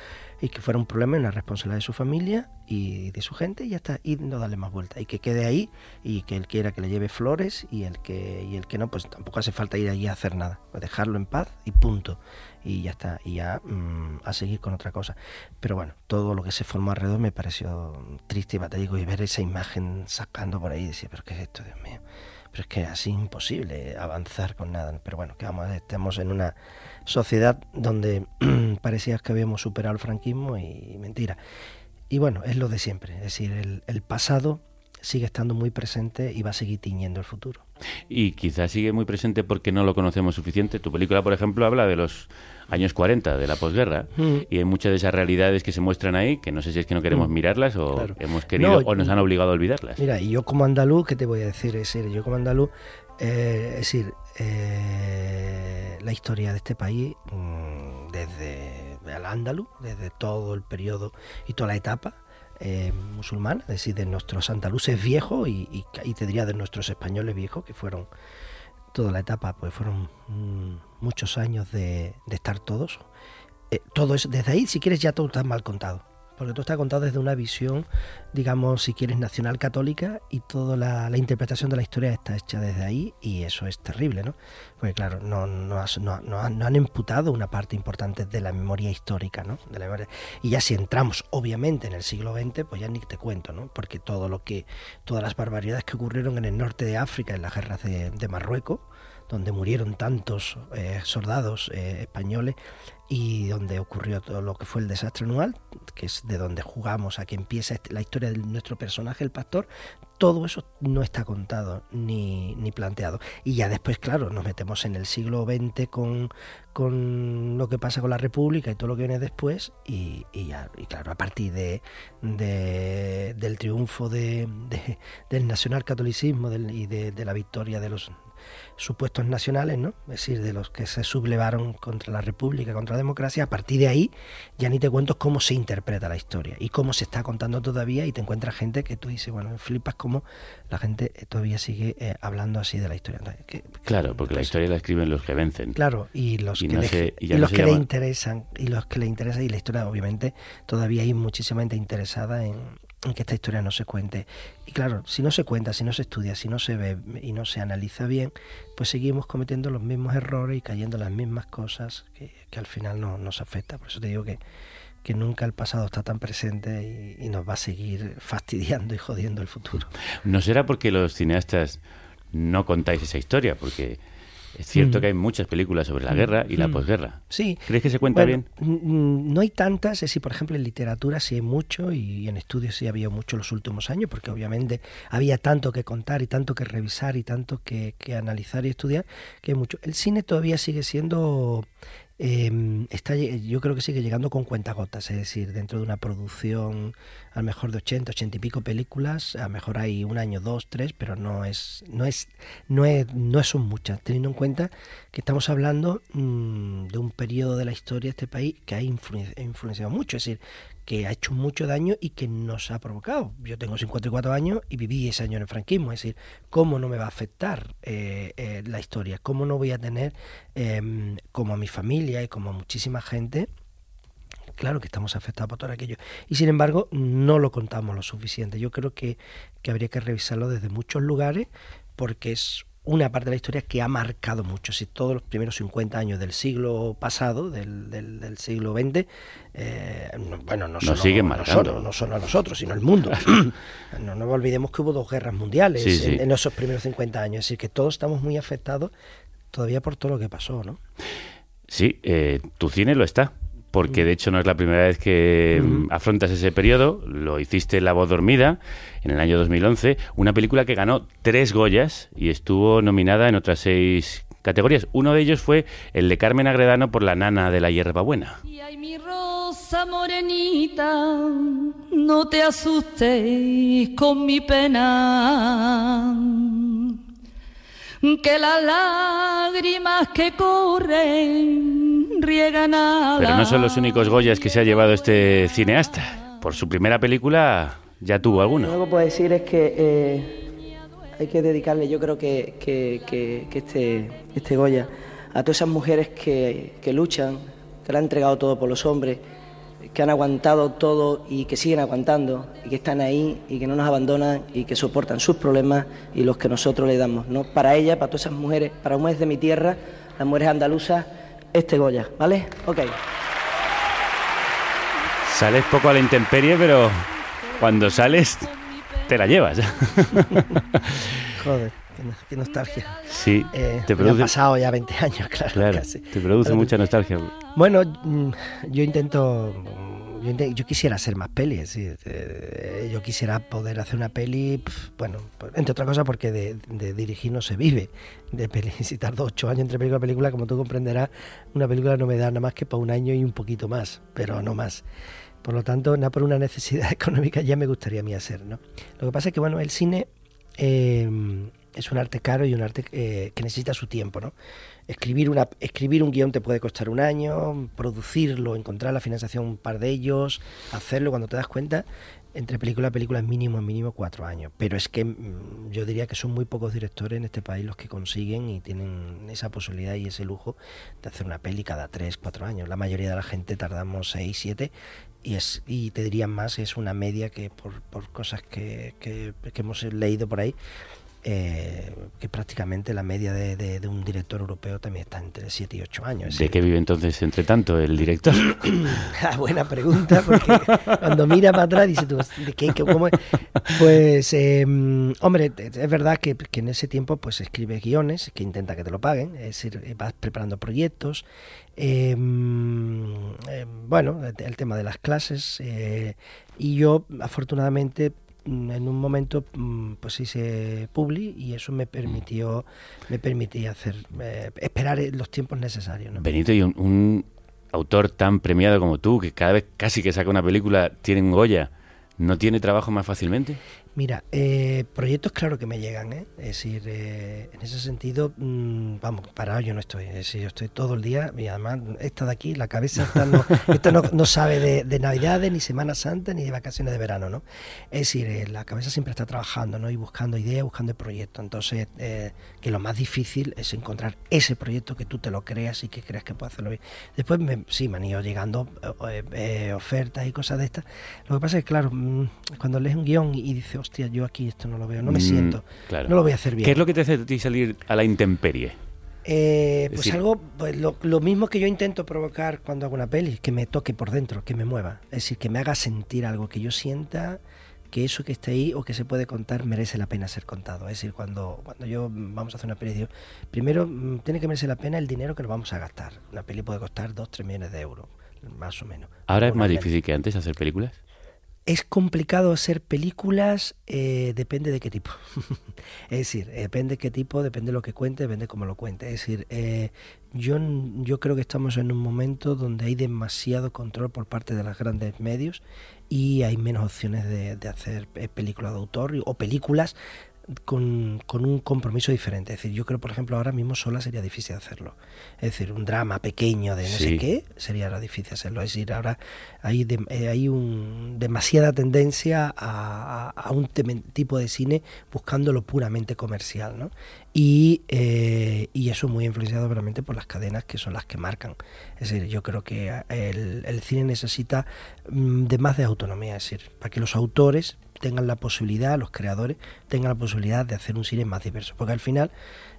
y que fuera un problema y una responsabilidad de su familia y de su gente y ya está. Y no darle más vuelta. Y que quede ahí y que él quiera que le lleve flores y el que, y el que no, pues tampoco hace falta ir allí a hacer nada. Pues dejarlo en paz y punto. Y ya está. Y ya mm, a seguir con otra cosa. Pero bueno, todo lo que se formó alrededor me pareció triste y patético y ver esa imagen sacando por ahí y decía, pero ¿qué es esto, Dios mío? Pero es que así imposible avanzar con nada. Pero bueno, que vamos, estamos en una sociedad donde parecía que habíamos superado el franquismo y mentira. Y bueno, es lo de siempre. Es decir, el, el pasado sigue estando muy presente y va a seguir tiñendo el futuro. Y quizás sigue muy presente porque no lo conocemos suficiente. Tu película, por ejemplo, habla de los años 40, de la posguerra, Mm. y hay muchas de esas realidades que se muestran ahí, que no sé si es que no queremos Mm. mirarlas o Claro. hemos querido No, o nos han obligado a olvidarlas. Mira, y yo como andaluz, ¿qué te voy a decir? Es decir, yo como andaluz, eh, es decir, eh, la historia de este país, mm, desde el andaluz, desde todo el periodo y toda la etapa eh, es decir, de nuestros andaluces viejos y, y, y te diría de nuestros españoles viejos, que fueron toda la etapa, pues fueron mm, muchos años de, estar todos. Eh, todo eso, desde ahí, si quieres, ya todo está mal contado. Porque todo está contado desde una visión, digamos, si quieres, nacional católica y toda la, la interpretación de la historia está hecha desde ahí y eso es terrible, ¿no? Porque claro, no, no, han imputado una parte importante de la memoria histórica, ¿no? De la memoria- Y ya si entramos, obviamente, en el siglo XX, pues ya ni te cuento, ¿no? Porque todo lo que, todas las barbaridades que ocurrieron en el norte de África, en las guerras de, de Marruecos, donde murieron tantos eh, soldados eh, españoles y donde ocurrió todo lo que fue el desastre anual, que es de donde jugamos a que empieza este- la historia de nuestro personaje, el pastor, todo eso no está contado ni, ni planteado. Y ya después, claro, nos metemos en el siglo XX con, con lo que pasa con la República y todo lo que viene después, y, y ya, y claro, a partir de, de- del triunfo de, de- del nacionalcatolicismo y de la victoria de los supuestos nacionales, ¿no? Es decir, de los que se sublevaron contra la República, contra la democracia, a partir de ahí ya ni te cuento cómo se interpreta la historia y cómo se está contando todavía y te encuentras gente que tú dices, bueno, flipas cómo la gente eh, todavía sigue eh, hablando así de la historia. Entonces, Claro, porque la historia la escriben los que vencen. Claro, y los Y que, no le, se- y y ya no los que le interesan, y los que le interesa, y la historia obviamente todavía hay muchísima gente interesada en que esta historia no se cuente. Y claro, si no se cuenta, si no se estudia, si no se ve y no se analiza bien, pues seguimos cometiendo los mismos errores y cayendo en las mismas cosas que, al final no, nos afecta. Por eso te digo que, que nunca el pasado está tan presente y nos va a seguir fastidiando y jodiendo el futuro. ¿No será porque los cineastas no contáis esa historia? Porque es cierto Mm. que hay muchas películas sobre la guerra y la Mm. posguerra. Sí. ¿Crees que se cuenta Bueno, bien? mm, No hay tantas, es decir, por ejemplo, en literatura sí hay mucho y en estudios sí había mucho los últimos años, porque obviamente había tanto que contar y tanto que revisar y tanto que, que analizar y estudiar, que hay mucho. El cine todavía sigue siendo, eh, está, yo creo que sigue llegando con cuentagotas, es decir, dentro de una producción a lo mejor de 80, 80 y pico películas, a lo mejor hay un año, dos, tres, pero no es, no es, no es, no son muchas, teniendo en cuenta que estamos hablando mm, de un periodo de la historia de este país que ha influen- influenciado mucho, es decir, que ha hecho mucho daño y que nos ha provocado. Yo tengo 54 años y viví ese año en el franquismo, es decir, ¿cómo no me va a afectar eh, eh, la historia? ¿Cómo no voy a tener, em, como a mi familia y como a muchísima gente, claro que estamos afectados por todo aquello. Y sin embargo, no lo contamos lo suficiente. Yo creo que, que habría que revisarlo desde muchos lugares porque es una parte de la historia que ha marcado mucho. Si todos los primeros 50 años del siglo pasado, del, del, del siglo XX, eh, no- bueno, no solo, siguen no solo- no solo a nosotros, sino al mundo. no nos olvidemos que hubo dos guerras mundiales Sí, sí. En, en esos primeros 50 años. Es decir, que todos estamos muy afectados todavía por todo lo que pasó, ¿no? Sí, eh, tu cine lo está. Porque de hecho no es la primera vez que mm, afrontas ese periodo. Lo hiciste en La voz dormida en el año 2011. Una película que ganó tres Goyas y estuvo nominada en otras seis categorías. Uno de ellos fue el de Carmen Agredano por La nana de la hierbabuena. Y ay, mi rosa morenita, no te asustes con mi pena. Que las lágrimas que corren riegan a Pero no son los únicos Goyas que se ha llevado este cineasta. Por su primera película ya tuvo Lo alguno. único que puedo decir es que eh, hay que dedicarle, yo creo que, que- que- que este, este Goya, a todas esas mujeres que, que luchan, que lo han entregado todo por los hombres, que han aguantado todo y que siguen aguantando, y que están ahí y que no nos abandonan y que soportan sus problemas y los que nosotros le damos. ¿no? Para ella, para todas esas mujeres, para mujeres de mi tierra, las mujeres andaluzas, este Goya, ¿vale? Ok. Sales poco a la intemperie, pero cuando sales te la llevas. Joder, qué, no- qué nostalgia. Sí, Eh, te produce... han pasado ya 20 años, claro. Claro, casi. te produce mucha nostalgia. Bueno, mm, yo intento, yo, quisiera hacer más pelis, sí, eh, yo quisiera poder hacer una peli, pf, bueno, entre otras cosas porque de, de dirigir no se vive, de peli, si tardo ocho años entre película y película, como tú comprenderás, una película no me da nada más que para un año y un poquito más, pero no más. Por lo tanto, nada por una necesidad económica ya me gustaría a mí hacer, ¿no? Lo que pasa es que, bueno, el cine eh, es un arte caro y un arte eh, que necesita su tiempo, ¿no? Escribir, una, escribir un guion te puede costar un año, producirlo, encontrar la financiación un par de ellos, hacerlo cuando te das cuenta, entre película a película es mínimo, mínimo cuatro años. Pero es que mm, yo diría que son muy pocos directores en este país los que consiguen y tienen esa posibilidad y ese lujo de hacer una peli cada tres, cuatro años. La mayoría de la gente tardamos seis, siete y es y te diría más es una media que por, cosas que, que hemos leído por ahí eh, que prácticamente la media de, de- de un director europeo también está entre 7 y 8 años. ¿De qué vive entonces, entre tanto, el director? Ah, buena pregunta, porque cuando mira para atrás dice tú, ¿de qué, qué- cómo es? Pues, eh, hombre, es verdad que, que en ese tiempo pues escribe guiones, que intenta que te lo paguen, es decir, eh, vas preparando proyectos. eh, eh, bueno, el tema de las clases. eh, y yo, afortunadamente, en un momento mm, pues hice publi y eso me permitió me permitía hacer eh, esperar los tiempos necesarios ¿no? Benito, y un, un autor tan premiado como tú, que cada vez casi que saca una película tiene un Goya, ¿no tiene trabajo más fácilmente? Mira, eh, proyectos claro que me llegan, ¿eh? es decir, eh, en ese sentido, mm, vamos, parado yo no estoy, es decir, yo estoy todo el día y además esta de aquí, la cabeza esta no, esta no, no sabe de, de Navidades, ni Semana Santa, ni de vacaciones de verano, ¿no? Es decir, eh, la cabeza siempre está trabajando, ¿no? Y buscando ideas, buscando proyectos, entonces, eh, que lo más difícil es encontrar ese proyecto que tú te lo creas y que creas que puede hacerlo bien. Después, me, sí, me han ido llegando eh, ofertas y cosas de estas. Lo que pasa es que, claro, mm, cuando lees un guion y, y dices, hostia, yo aquí esto no lo veo, no me Mm, siento, claro. no lo voy a hacer bien. ¿Qué es lo que te hace a ti salir a la intemperie? Eh, Es pues decir- algo, pues lo, lo mismo que yo intento provocar cuando hago una peli, que me toque por dentro, que me mueva, es decir, que me haga sentir algo, que yo sienta que eso que está ahí o que se puede contar merece la pena ser contado. Es decir, cuando, cuando yo mm, vamos a hacer una peli, digo, primero mm, tiene que merecer la pena el dinero que nos vamos a gastar. Una peli puede costar 2, 3 millones de euros, más o menos. ¿Ahora es más difícil que antes hacer películas? Es complicado hacer películas, eh, depende de qué tipo. es decir, depende de qué tipo, depende de lo que cuente, depende de cómo lo cuente. Es decir, eh, yo, yo creo que estamos en un momento donde hay demasiado control por parte de los grandes medios y hay menos opciones de, de hacer eh, películas de autor o películas con, con, un compromiso diferente. Es decir, yo creo, por ejemplo, ahora mismo sola sería difícil hacerlo. Es decir, un drama pequeño de no Sí. sé qué sería ahora difícil hacerlo. Es decir, ahora hay, de- eh, hay un, demasiada tendencia a, a- a un tipo de cine buscando lo puramente comercial. ¿no? Y, eh, y eso muy influenciado realmente por las cadenas que son las que marcan. Es decir, yo creo que el, el cine necesita mm, de más de autonomía, es decir, para que los autores tengan la posibilidad, los creadores tengan la posibilidad de hacer un cine más diverso, porque al final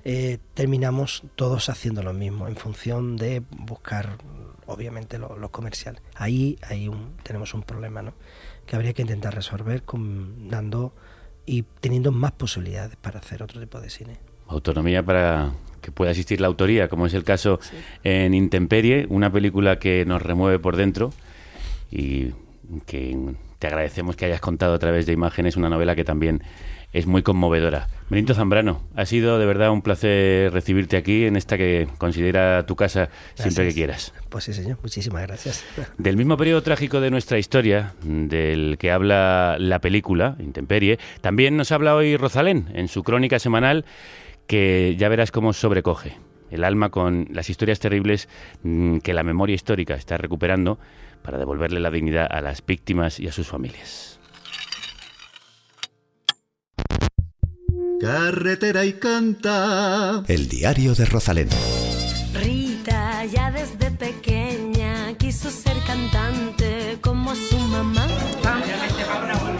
eh, terminamos todos haciendo lo mismo en función de buscar, obviamente, lo, lo comercial. Ahí, ahí un- tenemos un problema, ¿no? Que habría que intentar resolver con, dando y teniendo más posibilidades para hacer otro tipo de cine. Autonomía para que pueda existir la autoría, como es el caso en Intemperie, una película que nos remueve por dentro y que te agradecemos que hayas contado a través de imágenes una novela que también es muy conmovedora. Benito Zambrano, ha sido de verdad un placer recibirte aquí en esta que considera tu casa siempre que quieras. Pues sí, señor, muchísimas gracias. Del mismo periodo trágico de nuestra historia, del que habla la película, Intemperie, también nos habla hoy Rosalén en su crónica semanal, que ya verás cómo sobrecoge el alma con las historias terribles mm, que la memoria histórica está recuperando para devolverle la dignidad a las víctimas y a sus familias. Carretera y canta. El diario de Rosalén. Rita ya desde pequeña quiso ser cantante como su mamá.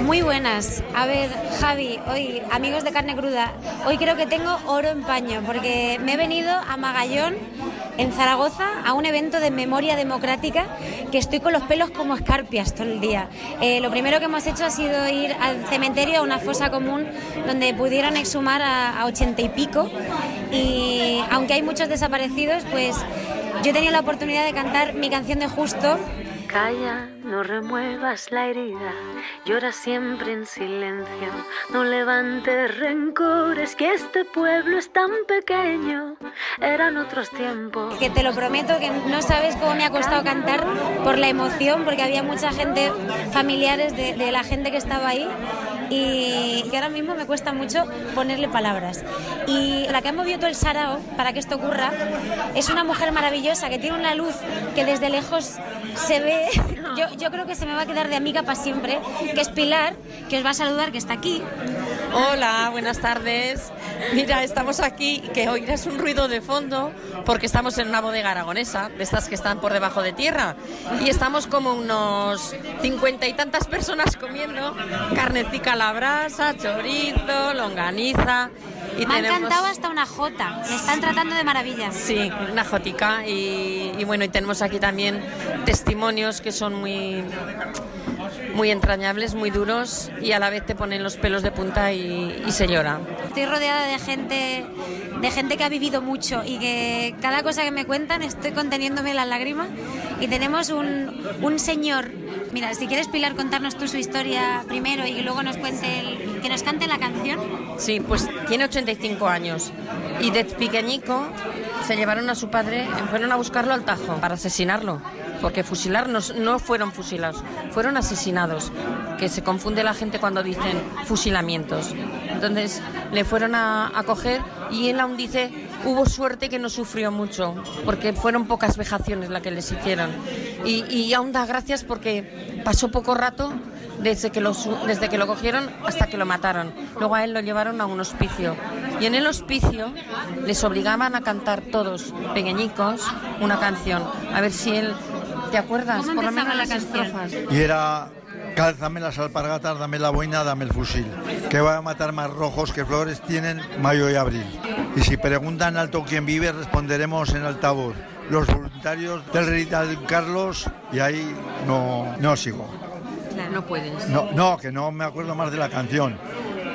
Muy buenas. A ver, Javi, hoy, amigos de carne cruda, hoy creo que tengo oro en paño porque me he venido a Magallón, en Zaragoza, a un evento de memoria democrática que estoy con los pelos como escarpias todo el día. Eh, lo primero que hemos hecho ha sido ir al cementerio, a una fosa común, donde pudieron exhumar a, ochenta y pico. Y aunque hay muchos desaparecidos, pues yo tenido la oportunidad de cantar mi canción de justo Calla, no remuevas la herida, llora siempre en silencio, no levantes rencores, que este pueblo es tan pequeño, eran otros tiempos. que te lo prometo que no sabes cómo me ha costado cantar por la emoción, porque había mucha gente, familiares de, de la gente que estaba ahí, y que ahora mismo me cuesta mucho ponerle palabras. Y la que ha movido todo el sarao para que esto ocurra es una mujer maravillosa que tiene una luz que desde lejos se ve. Yo, yo creo que se me va a quedar de amiga para siempre, que es Pilar, que os va a saludar, que está aquí. Hola, buenas tardes. Mira, estamos aquí, que oirás un ruido de fondo, porque estamos en una bodega aragonesa, de estas que están por debajo de tierra, y estamos como unos cincuenta y tantas personas comiendo carnecita a la brasa, chorizo, longaniza. Y me ha encantado hasta una jota, me están tratando de maravilla. Sí, una jotica y, y bueno, y tenemos aquí también testimonios que son muy muy entrañables, muy duros y a la vez te ponen los pelos de punta y, y se llora. Estoy rodeada de gente, de gente que ha vivido mucho y que cada cosa que me cuentan estoy conteniéndome las lágrimas. Y tenemos un, un señor. Mira, si quieres Pilar contarnos tú su historia primero y luego nos cuente el- que nos cante la canción. Sí, pues tiene 85 años y de pequeñico se llevaron a su padre, fueron a buscarlo al Tajo para asesinarlo. Porque fusilar no, fueron fusilados, fueron asesinados. Que se confunde la gente cuando dicen fusilamientos. Entonces le fueron a, coger y él aún dice hubo suerte que no sufrió mucho, porque fueron pocas vejaciones las que les hicieron. Y, y aún da gracias porque pasó poco rato desde que, lo, desde que lo cogieron hasta que lo mataron. Luego a él lo llevaron a un hospicio. Y en el hospicio les obligaban a cantar todos, pequeñicos, una canción. A ver si él... ¿Te acuerdas? ¿Cómo Por lo menos la las estrofas. Y era, cálzame las alpargatas, dame la boina, dame el fusil. Que va a matar más rojos que flores tienen mayo y abril. Y si preguntan alto quién vive, responderemos en altavoz. Los voluntarios del rey tal Carlos, y ahí no, no sigo. No puedes. No, no, que no me acuerdo más de la canción.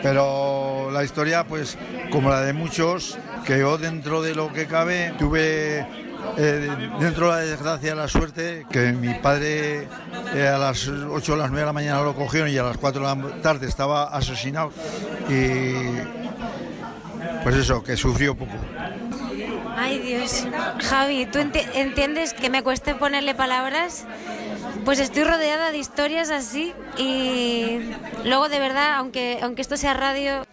Pero la historia, pues, como la de muchos, que yo dentro de lo que cabe tuve eh, dentro de la desgracia, la suerte, que mi padre eh, a las 8 o las 9 de la mañana lo cogieron y a las 4 de la tarde estaba asesinado. Y pues eso, que sufrió poco. Ay, Dios. Javi, ¿tú enti- entiendes que me cueste ponerle palabras? Pues estoy rodeada de historias así y luego de verdad, aunque, aunque esto sea radio,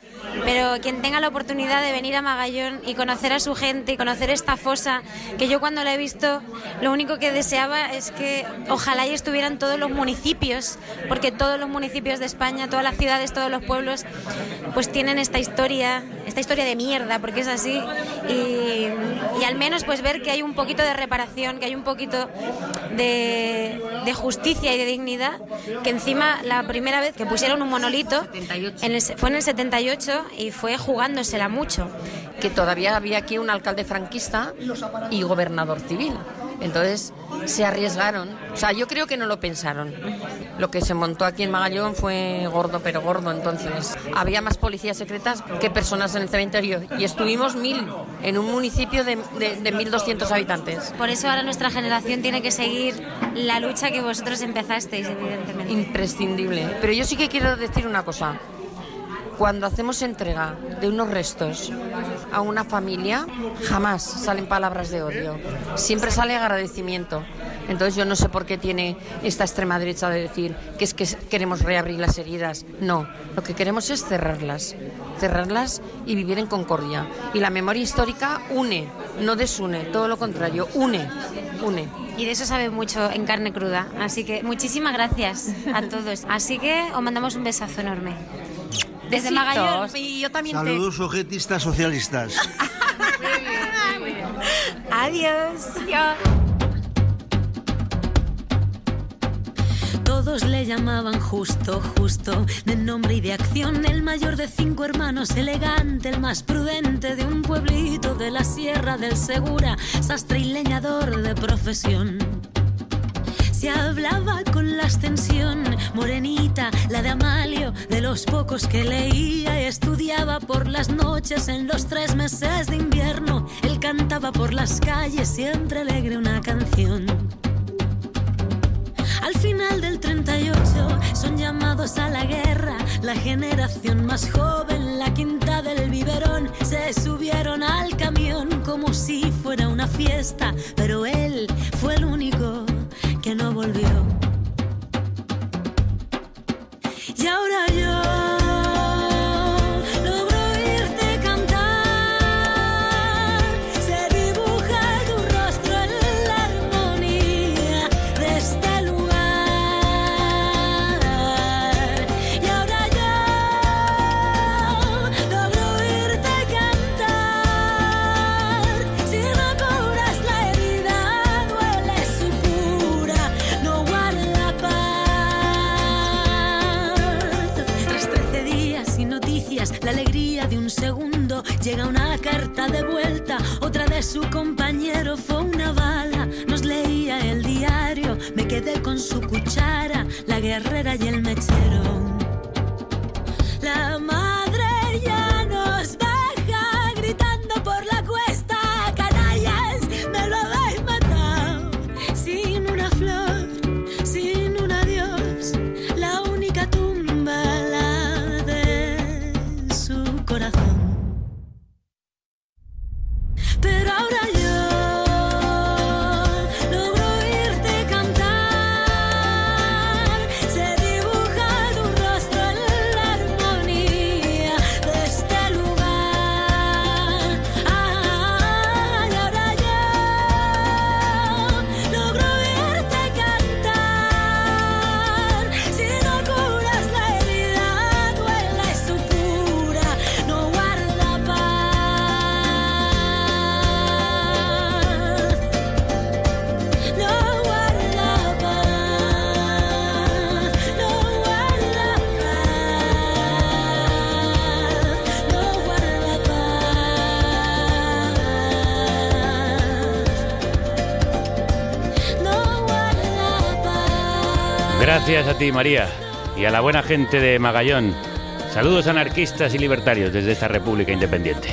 pero quien tenga la oportunidad de venir a Magallón y conocer a su gente y conocer esta fosa, que yo cuando la he visto, lo único que deseaba es que ojalá y estuvieran todos los municipios, porque todos los municipios de España, todas las ciudades, todos los pueblos, pues tienen esta historia, esta historia de mierda, porque es así, y, al menos pues ver que hay un poquito de reparación, que hay un poquito de justicia y de dignidad, que encima la primera vez que pusieron un monolito en el fue en el 78 y fue jugándosela mucho. que todavía había aquí un alcalde franquista y gobernador civil. Entonces se arriesgaron. O sea, yo creo que no lo pensaron. Lo que se montó aquí en Magallón fue gordo, pero gordo. Entonces había más policías secretas que personas en el cementerio. Y estuvimos mil en un municipio de, de, de 1.200 habitantes. Por eso ahora nuestra generación tiene que seguir la lucha que vosotros empezasteis, evidentemente. Imprescindible. Pero yo sí que quiero decir una cosa. Cuando hacemos entrega de unos restos a una familia, jamás salen palabras de odio. Siempre sale agradecimiento. Entonces yo no sé por qué tiene esta extrema derecha de decir que es que queremos reabrir las heridas. No, lo que queremos es cerrarlas. Cerrarlas y vivir en concordia. Y la memoria histórica une, no desune, todo lo contrario, une, une. Y de eso sabe mucho en carne cruda. Así que muchísimas gracias a todos. Así que os mandamos un besazo enorme. Desde Besitos. Magallón. Y yo también te... Saludos sujetistas socialistas. Adiós. Todos le llamaban justo, justo, de nombre y de acción, el mayor de cinco hermanos, elegante, el más prudente de un pueblito de la Sierra del Segura, sastre y leñador de profesión. Se hablaba con la ascensión, morenita, la de Amalio, de los pocos que leía y estudiaba por las noches en los tres meses de invierno. Él cantaba por las calles, siempre alegre una canción. Al final del 38 son llamados a la guerra, la generación más joven, la quinta del biberón, se subieron al camión como si fuera una fiesta, pero él fue el único que no volvió. Y ahora yo su cuchara, la guerrera Gracias a ti, María, y a la buena gente de Magallón. Saludos anarquistas y libertarios desde esta República Independiente.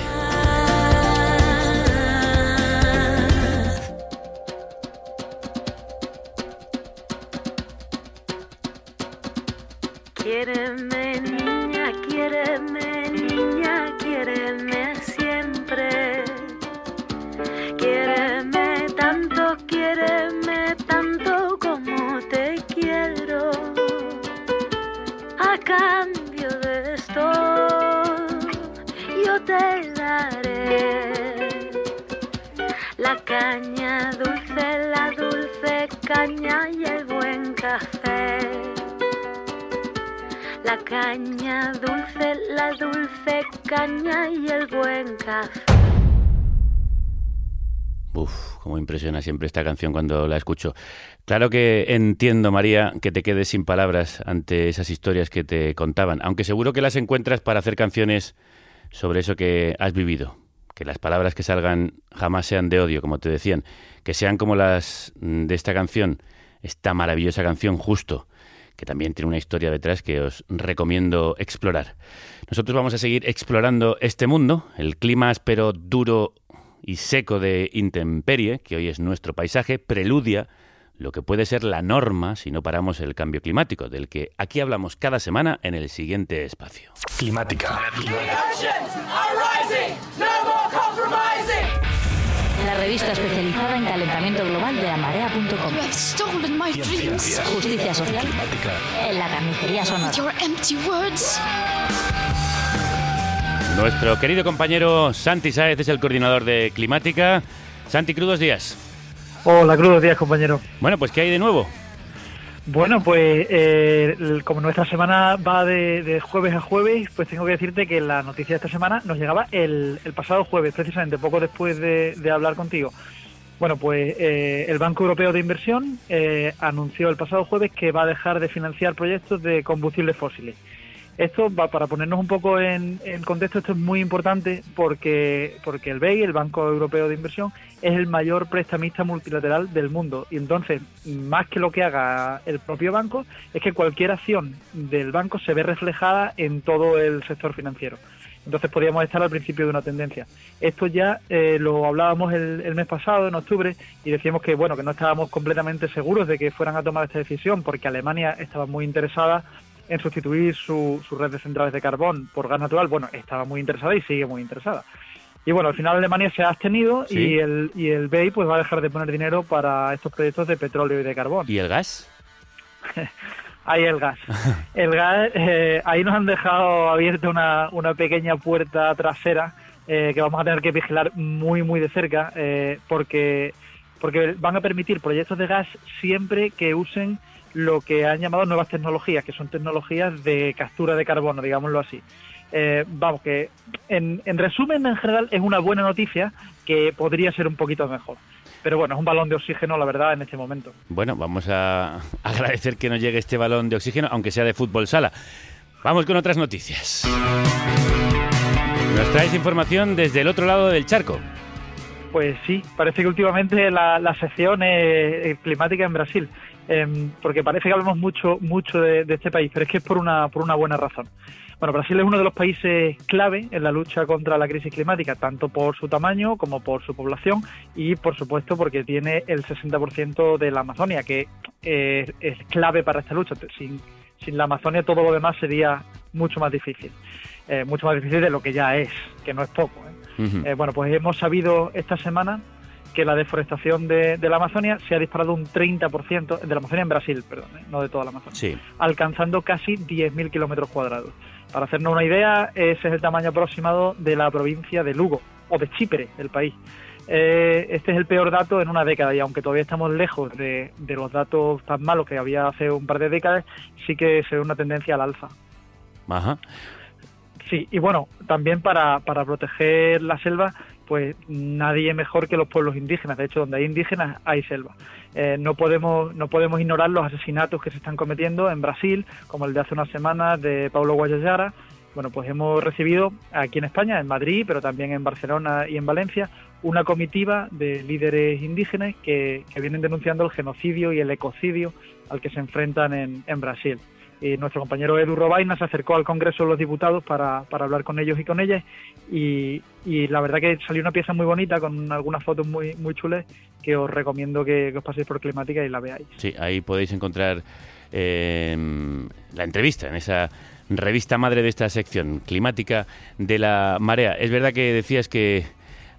Cómo impresiona siempre esta canción cuando la escucho. Claro que entiendo, María, que te quedes sin palabras ante esas historias que te contaban, aunque seguro que las encuentras para hacer canciones sobre eso que has vivido. Que las palabras que salgan jamás sean de odio, como te decían, que sean como las de esta canción, esta maravillosa canción Justo, que también tiene una historia detrás que os recomiendo explorar. Nosotros vamos a seguir explorando este mundo, el clima áspero, duro y seco de intemperie, que hoy es nuestro paisaje, preludia lo que puede ser la norma si no paramos el cambio climático, del que aquí hablamos cada semana en el siguiente espacio. Climática. La revista especializada en calentamiento global de la marea.com. Justicia social en la carnicería sonora. Nuestro querido compañero Santi Sáez es el coordinador de Climática. Santi, crudos días. Hola, crudos días, compañero. Bueno, pues ¿qué hay de nuevo? Bueno, pues eh, como nuestra semana va de, de jueves a jueves, pues tengo que decirte que la noticia de esta semana nos llegaba el, el pasado jueves, precisamente poco después de, de hablar contigo. Bueno, pues eh, el Banco Europeo de Inversión eh, anunció el pasado jueves que va a dejar de financiar proyectos de combustibles fósiles. Esto para ponernos un poco en, en contexto, esto es muy importante porque, porque el BEI, el Banco Europeo de Inversión, es el mayor prestamista multilateral del mundo. Y entonces, más que lo que haga el propio banco, es que cualquier acción del banco se ve reflejada en todo el sector financiero. Entonces podríamos estar al principio de una tendencia. Esto ya eh, lo hablábamos el, el mes pasado, en octubre, y decíamos que bueno que no estábamos completamente seguros de que fueran a tomar esta decisión, porque Alemania estaba muy interesada en sustituir su, su red de centrales de carbón por gas natural. Bueno, estaba muy interesada y sigue muy interesada. Y bueno, al final Alemania se ha abstenido Sí. y el y el BEI pues va a dejar de poner dinero para estos proyectos de petróleo y de carbón. ¿Y el gas? Ahí el gas. El gas, eh, ahí nos han dejado abierta una, una pequeña puerta trasera eh, que vamos a tener que vigilar muy, muy de cerca eh, porque, porque van a permitir proyectos de gas siempre que usen lo que han llamado nuevas tecnologías, que son tecnologías de captura de carbono, digámoslo así. Eh, vamos, que en, en resumen, en general, es una buena noticia que podría ser un poquito mejor. Pero bueno, es un balón de oxígeno, la verdad, en este momento. Bueno, vamos a agradecer que nos llegue este balón de oxígeno, aunque sea de fútbol sala. Vamos con otras noticias. Nos traes información desde el otro lado del charco. Pues sí, parece que últimamente la, la sección es es climática en Brasil, Em, porque parece que hablamos mucho mucho de, de este país, pero es que es por una, por una buena razón. Bueno, Brasil es uno de los países clave en la lucha contra la crisis climática, tanto por su tamaño como por su población y, por supuesto, porque tiene el 60% de la Amazonia, que eh, es clave para esta lucha. Sin, sin la Amazonia todo lo demás sería mucho más difícil, Eh, mucho más difícil de lo que ya es, que no es poco. ¿eh? Eh, bueno, pues hemos sabido esta semana que la deforestación de, de la Amazonia se ha disparado un 30%, de la Amazonia en Brasil, perdón, ¿eh? no de toda la Amazonia, Sí. alcanzando casi 10.000 kilómetros cuadrados. Para hacernos una idea, ese es el tamaño aproximado de la provincia de Lugo, o de Chipre, el país. Eh, este es el peor dato en una década y aunque todavía estamos lejos de, de los datos tan malos que había hace un par de décadas, sí que se ve una tendencia al alza. Ajá. Sí, y bueno, también para, para proteger la selva, pues nadie mejor que los pueblos indígenas. De hecho, donde hay indígenas hay selva. Eh, no podemos no podemos ignorar los asesinatos que se están cometiendo en Brasil, como el de hace unas semanas de Paulo Guayayara. Bueno, pues hemos recibido aquí en España, en Madrid, pero también en Barcelona y en Valencia, una comitiva de líderes indígenas que, que vienen denunciando el genocidio y el ecocidio al que se enfrentan en, en Brasil. Y nuestro compañero Edu Robaina se acercó al Congreso de los Diputados para, hablar con ellos y con ellas y, y la verdad que salió una pieza muy bonita con algunas fotos muy, muy chulas que os recomiendo que, que os paséis por Climática y la veáis. Sí, ahí podéis encontrar eh, la entrevista en esa revista madre de esta sección climática de la marea. Es verdad que decías que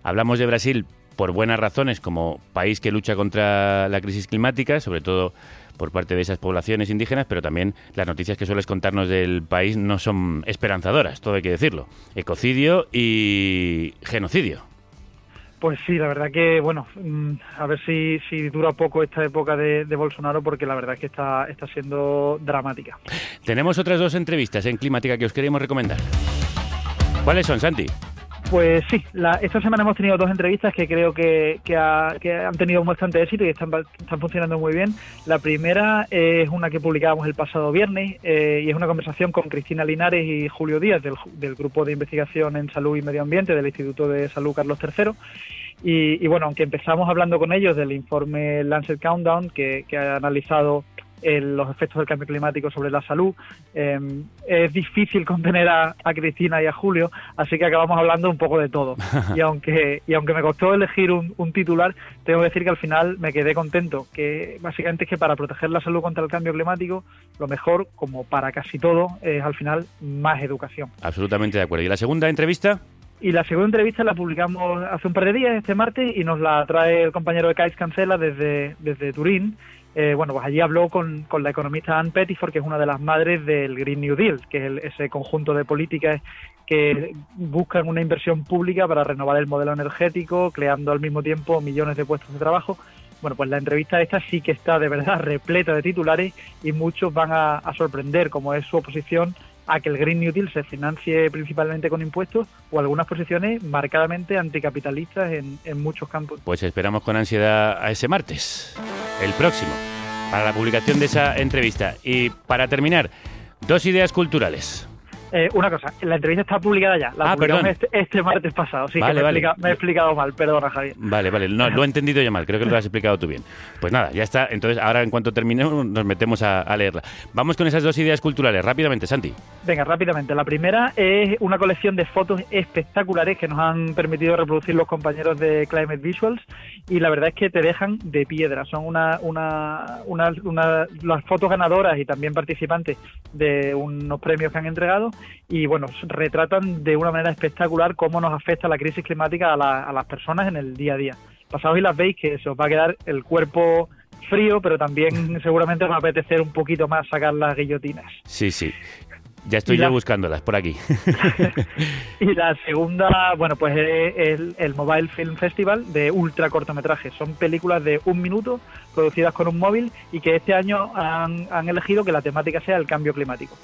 hablamos de Brasil por buenas razones como país que lucha contra la crisis climática, sobre todo por parte de esas poblaciones indígenas, pero también las noticias que sueles contarnos del país no son esperanzadoras, todo hay que decirlo. Ecocidio y genocidio. Pues sí, la verdad que, bueno, mm, a ver si, si dura poco esta época de, de Bolsonaro, porque la verdad es que está, está siendo dramática. Tenemos otras dos entrevistas en Climática que os queremos recomendar. ¿Cuáles son, Santi? Pues sí, la- esta semana hemos tenido dos entrevistas que creo que, que, ha- que han tenido bastante éxito y están, están funcionando muy bien. La primera es una que publicábamos el pasado viernes eh, y es una conversación con Cristina Linares y Julio Díaz del, del Grupo de Investigación en Salud y Medio Ambiente del Instituto de Salud Carlos III. Y, y bueno, aunque empezamos hablando con ellos del informe Lancet Countdown, que, que ha analizado eh, los efectos del cambio climático sobre la salud, eh, es difícil contener a, a Cristina y a Julio, así que acabamos hablando un poco de todo. Y aunque, y aunque me costó elegir un, un titular, tengo que decir que al final me quedé contento, que básicamente es que para proteger la salud contra el cambio climático, lo mejor, como para casi todo, es al final más educación. Absolutamente de acuerdo. ¿Y la segunda entrevista? Y la segunda entrevista la publicamos hace un par de días, este martes, y nos la trae el compañero de Kais Cancela desde, desde Turín. Eh, bueno, pues allí habló con, con la economista Anne Pettifor, que es una de las madres del Green New Deal, que es el- ese conjunto de políticas que buscan una inversión pública para renovar el modelo energético, creando al mismo tiempo millones de puestos de trabajo. Bueno, pues la entrevista esta sí que está de verdad repleta de titulares y muchos van a, a sorprender, como es su oposición a que el Green New Deal se financie principalmente con impuestos o algunas posiciones marcadamente anticapitalistas en, muchos campos. Pues esperamos con ansiedad a ese martes, el próximo, para la publicación de esa entrevista. Y para terminar, dos ideas culturales. Eh, una cosa, la entrevista está publicada ya, la Ah, perdón. este, este martes pasado, sí Vale, que me, he vale. explica- me he explicado mal, perdona Javier. Vale, vale, no, lo he entendido yo mal, creo que lo has explicado tú bien. Pues nada, ya está, entonces ahora en cuanto terminemos nos metemos a, a leerla. Vamos con esas dos ideas culturales, rápidamente, Santi. Venga, rápidamente. La primera es una colección de fotos espectaculares que nos han permitido reproducir los compañeros de Climate Visuals y la verdad es que te dejan de piedra. Son una, una, una, una- las fotos ganadoras y también participantes de unos premios que han entregado y bueno, retratan de una manera espectacular cómo nos afecta la crisis climática a, la- a las personas en el día a día. Pasados y las veis que se os va a quedar el cuerpo frío, pero también seguramente os va a apetecer un poquito más sacar las guillotinas. Sí, sí. Ya estoy Y la- yo buscándolas por aquí. Y la segunda, bueno, pues es el, el Mobile Film Festival de ultra cortometrajes. Son películas de un minuto producidas con un móvil y que este año han, han elegido que la temática sea el cambio climático.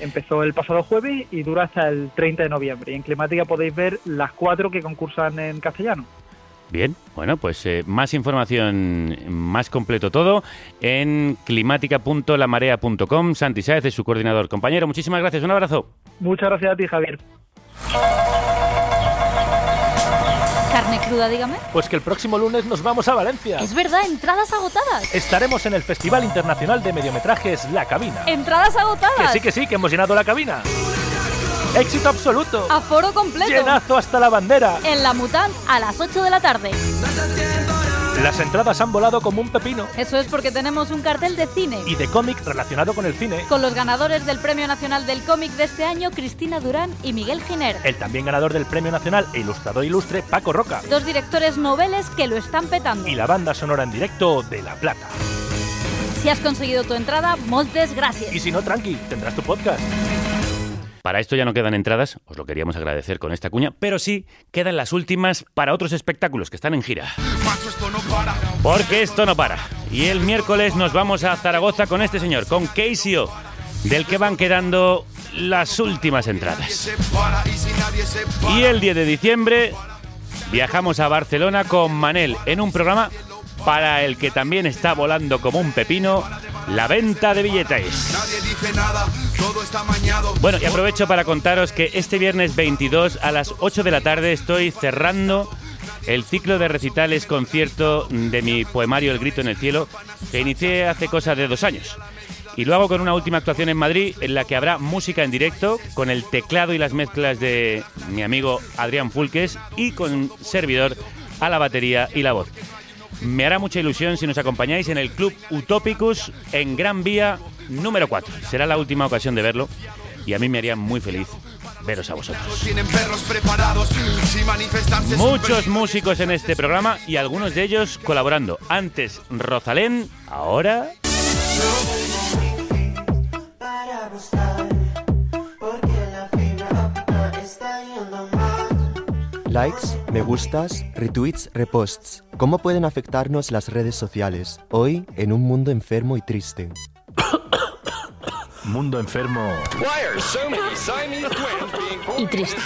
Empezó el pasado jueves y dura hasta el 30 de noviembre. Y en Climática podéis ver las cuatro que concursan en castellano. Bien, bueno, pues eh, más información, más completo todo en climática.lamarea.com. Santi Sáez es su coordinador. Compañero, muchísimas gracias, un abrazo. Muchas gracias a ti, Javier. Carne cruda, dígame. Pues que el próximo lunes nos vamos a Valencia. Es verdad, entradas agotadas. Estaremos en el Festival Internacional de Mediometrajes La Cabina. Entradas agotadas. Que sí, que sí, que hemos llenado la cabina. Éxito absoluto. Aforo completo. Llenazo hasta la bandera. En la Mutant a las 8 de la tarde. Las entradas han volado como un pepino. Eso es porque tenemos un cartel de cine. Y de cómic relacionado con el cine. Con los ganadores del Premio Nacional del Cómic de este año, Cristina Durán y Miguel Giner. El también ganador del Premio Nacional e ilustrador ilustre Paco Roca. Dos directores noveles que lo están petando. Y la banda sonora en directo de La Plata. Si has conseguido tu entrada, moltes gracias. Y si no, tranqui, tendrás tu podcast. Para esto ya no quedan entradas, os lo queríamos agradecer con esta cuña, pero sí quedan las últimas para otros espectáculos que están en gira. Porque esto no para. Y el miércoles nos vamos a Zaragoza con este señor, con Casio, del que van quedando las últimas entradas. Y el 10 de diciembre viajamos a Barcelona con Manel en un programa para el que también está volando como un pepino la venta de billetes. Bueno, y aprovecho para contaros que este viernes 22 a las 8 de la tarde estoy cerrando el ciclo de recitales concierto de mi poemario El grito en el cielo, que inicié hace cosa de dos años. Y lo hago con una última actuación en Madrid en la que habrá música en directo con el teclado y las mezclas de mi amigo Adrián Fulques y con servidor a la batería y la voz. Me hará mucha ilusión si nos acompañáis en el Club Utopicus en Gran Vía número 4. Será la última ocasión de verlo y a mí me haría muy feliz veros a vosotros. Tienen perros preparados sin manifestarse. Muchos músicos en este programa y algunos de ellos colaborando. Antes Rosalén, ahora... Likes, me gustas, retweets, reposts. ¿Cómo pueden afectarnos las redes sociales? Hoy, en un mundo enfermo y triste. Mundo enfermo. Y triste.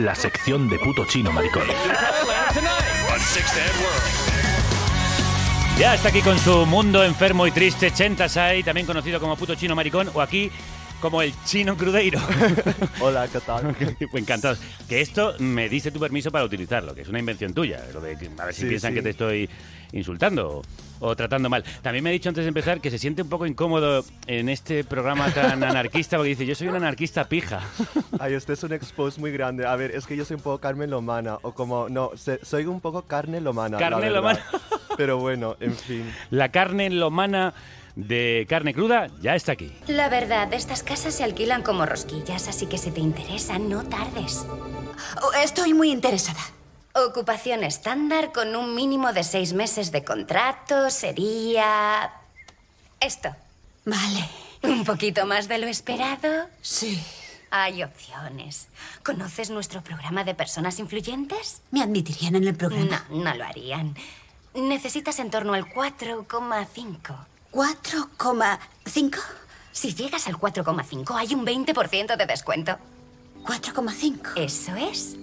La sección de puto chino, maricón. Ya está aquí con su mundo enfermo y triste, Chentasai, también conocido como puto chino maricón, o aquí como el chino crudeiro. Hola, ¿qué tal? Encantado. Que esto me diste tu permiso para utilizarlo, que es una invención tuya. Lo de que- a ver si Sí, piensan sí. que te estoy insultando o, tratando mal. También me ha dicho antes de empezar que se siente un poco incómodo en este programa tan anarquista, porque dice, yo soy un anarquista pija. Ay, este es un expose muy grande. A ver, es que yo soy un poco Carmen Lomana, o como, no, soy un poco carne lomana. Carne lomana. Pero bueno, en fin. La carne lomana de carne cruda ya está aquí. La verdad, estas casas se alquilan como rosquillas, así que si te interesa, no tardes. Estoy muy interesada. Ocupación estándar con un mínimo de seis meses de contrato sería... Esto. Vale. ¿Un poquito más de lo esperado? Sí. Hay opciones. ¿Conoces nuestro programa de personas influyentes? ¿Me admitirían en el programa? No, no lo harían. Necesitas en torno al 4,5. ¿4,5? Si llegas al 4,5 hay un 20% de descuento. ¿4,5? Eso es.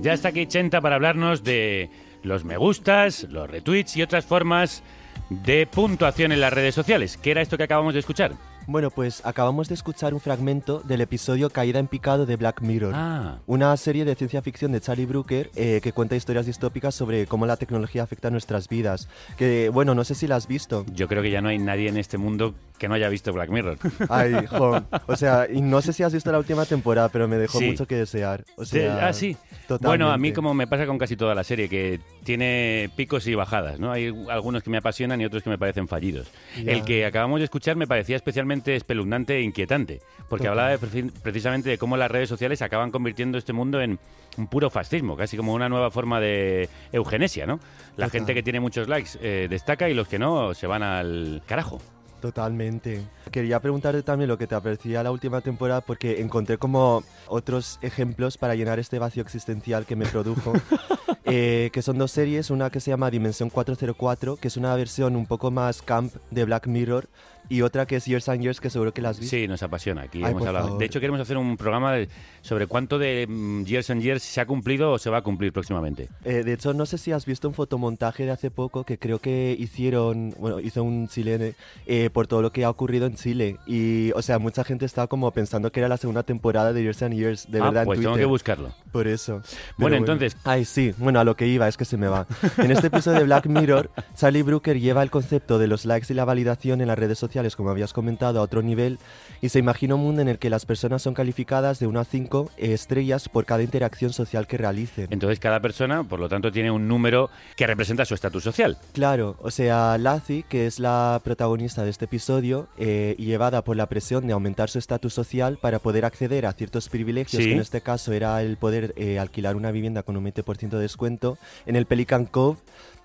Ya está aquí Chenta para hablarnos de los me gustas, los retweets y otras formas de puntuación en las redes sociales. ¿Qué era esto que acabamos de escuchar? Bueno, pues acabamos de escuchar un fragmento del episodio Caída en picado de Black Mirror, Ah. una serie de ciencia ficción de Charlie Brooker eh, que cuenta historias distópicas sobre cómo la tecnología afecta nuestras vidas. Que, bueno, no sé si la has visto. Yo creo que ya no hay nadie en este mundo que no haya visto Black Mirror. Ay, jo. O sea, y no sé si has visto la última temporada, pero me dejó Sí. mucho que desear. O sea, ah, sí. totalmente. Bueno, a mí como me pasa con casi toda la serie, que tiene picos y bajadas, ¿no? Hay algunos que me apasionan y otros que me parecen fallidos. Ya. El que acabamos de escuchar me parecía especialmente espeluznante e inquietante, porque Total. hablaba de preci- precisamente de cómo las redes sociales acaban convirtiendo este mundo en un puro fascismo, casi como una nueva forma de eugenesia, ¿no? La Total. gente que tiene muchos likes eh, destaca y los que no se van al carajo. Totalmente. Quería preguntarte también lo que te parecía la última temporada porque encontré como otros ejemplos para llenar este vacío existencial que me produjo. eh, que son dos series, una que se llama Dimensión 404, que es una versión un poco más camp de Black Mirror, y otra que es Years and Years, que seguro que las viste. Sí, nos apasiona. Aquí Ay, hemos hablado. favor. De hecho, queremos hacer un programa de- sobre cuánto de mm, Years and Years se ha cumplido o se va a cumplir próximamente. Eh, de hecho, no sé si has visto un fotomontaje de hace poco que creo que hicieron, bueno, hizo un chilene eh, por todo lo que ha ocurrido en Chile. Y, o sea, mucha gente estaba como pensando que era la segunda temporada de Years and Years, de Ah, verdad. en pues tengo Twitter. que buscarlo. Por eso. Bueno, entonces- Ay, sí, bueno, a lo que iba, es que se me va. En este episodio de Black Mirror, Charlie Brooker lleva el concepto de los likes y la validación en las redes sociales, como habías comentado, a otro nivel y se imagina un mundo en el que las personas son calificadas de 1 a 5 estrellas por cada interacción social que realicen. Entonces, cada persona, por lo tanto, tiene un número que representa su estatus social. Claro, o sea, Lazi, que es la protagonista de este episodio, eh, llevada por la presión de aumentar su estatus social para poder acceder a ciertos privilegios, Sí. que en este caso era el poder eh, alquilar una vivienda con un 20% de descuento, en el Pelican Cove,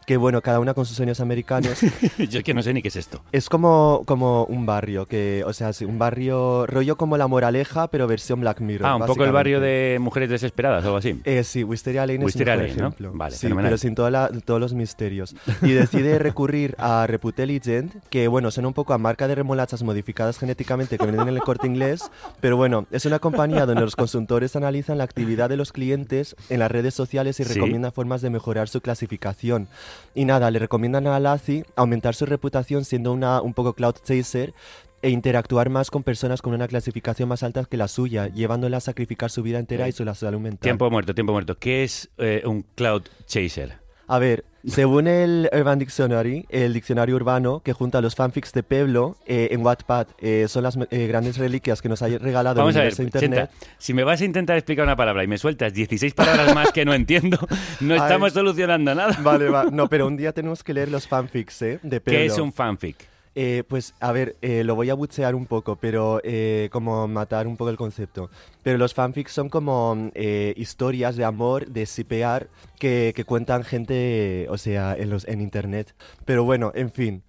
que bueno, cada una con sus sueños americanos. Yo es que no sé ni qué es esto. Es como, como un barrio, que, o sea, sí, un barrio rollo como La Moraleja, pero versión Black Mirror. Ah, un poco el barrio de mujeres desesperadas o algo así. Eh, sí, Wisteria Lane Wisteria es un Lane, ¿no? ejemplo. Vale, sí, fenomenal. pero sin toda la- todos los misterios. Y decide recurrir a Reputelligent, que bueno, suena un poco a marca de remolachas modificadas genéticamente que venden en el corte inglés, pero bueno, es una compañía donde los consultores analizan la actividad de los clientes en las redes sociales y Sí. recomiendan formas de mejorar su clasificación. Y nada, le recomiendan a Lazi aumentar su reputación siendo una, un poco cloud chaser e interactuar más con personas con una clasificación más alta que la suya, llevándola a sacrificar su vida entera y su salud mental. Tiempo muerto, tiempo muerto. ¿Qué es eh, un cloud chaser? A ver, según el Urban Dictionary, el diccionario urbano que junta los fanfics de Pueblo eh, en Wattpad, eh, son las eh, grandes reliquias que nos ha regalado Vamos el a ver, universo Internet. Chenta, si me vas a intentar explicar una palabra y me sueltas 16 palabras más que no entiendo, no estamos Ay. solucionando nada. Vale, va. No, pero un día tenemos que leer los fanfics, ¿eh? De Pueblo. ¿Qué es un fanfic? Eh, pues a ver, eh, lo voy a buchear un poco, pero eh, como matar un poco el concepto. Pero los fanfics son como eh, historias de amor, de sipear, que, que cuentan gente, o sea, en, los, en internet. Pero bueno, en fin.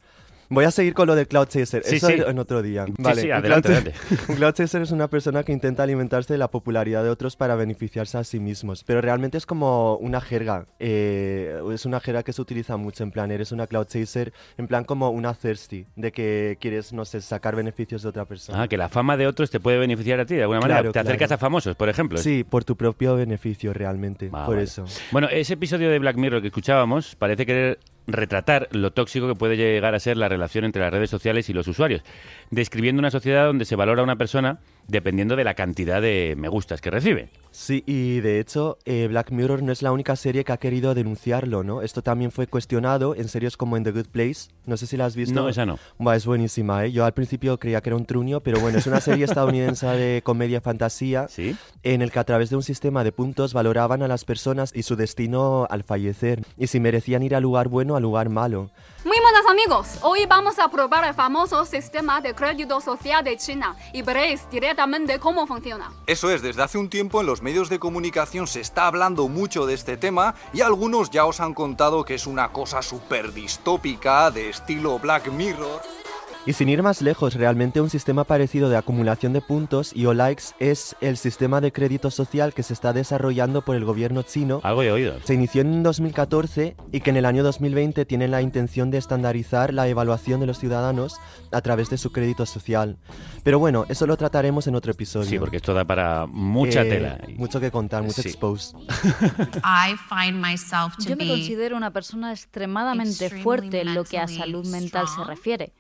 Voy a seguir con lo del Cloud Chaser. Sí, Eso sí. en otro día. Sí, Vale, sí, un adelante, Cloud- adelante. un Cloud Chaser es una persona que intenta alimentarse de la popularidad de otros para beneficiarse a sí mismos. Pero realmente es como una jerga. eh, es una jerga que se utiliza mucho. En plan, eres una Cloud Chaser, en plan como una thirsty, de que quieres, no sé, sacar beneficios de otra persona. Ah, que la fama de otros te puede beneficiar a ti de alguna manera. Claro, te acercas claro. a famosos, por ejemplo. Sí, por tu propio beneficio realmente. Ah, por vale. eso. Bueno, ese episodio de Black Mirror que escuchábamos parece querer retratar lo tóxico que puede llegar a ser la relación entre las redes sociales y los usuarios, describiendo una sociedad donde se valora a una persona dependiendo de la cantidad de me gustas que recibe. Sí, y de hecho, eh, Black Mirror no es la única serie que ha querido denunciarlo, ¿no? Esto también fue cuestionado en series como In The Good Place. No sé si la has visto. No, esa no. Buah, es buenísima, ¿eh? Yo al principio creía que era un truño, pero bueno, es una serie estadounidense de comedia fantasía en el que a través de un sistema de puntos valoraban a las personas y su destino al fallecer, y si merecían ir al lugar bueno o al lugar malo. Muy amigos, hoy vamos a probar el famoso sistema de crédito social de China y veréis directamente cómo funciona. Eso es, desde hace un tiempo en los medios de comunicación se está hablando mucho de este tema y algunos ya os han contado que es una cosa súper distópica de estilo Black Mirror. Y sin ir más lejos, realmente un sistema parecido de acumulación de puntos y o likes es el sistema de crédito social que se está desarrollando por el gobierno chino. Algo he oído. Se inició en 2014 y que en el año 2020 tienen la intención de estandarizar la evaluación de los ciudadanos a través de su crédito social. Pero bueno, eso lo trataremos en otro episodio. Sí, porque esto da para mucha Eh, tela. Mucho que contar, mucho Sí. expose. I find myself to Yo me be considero una persona extremadamente fuerte en lo que a salud mental se refiere.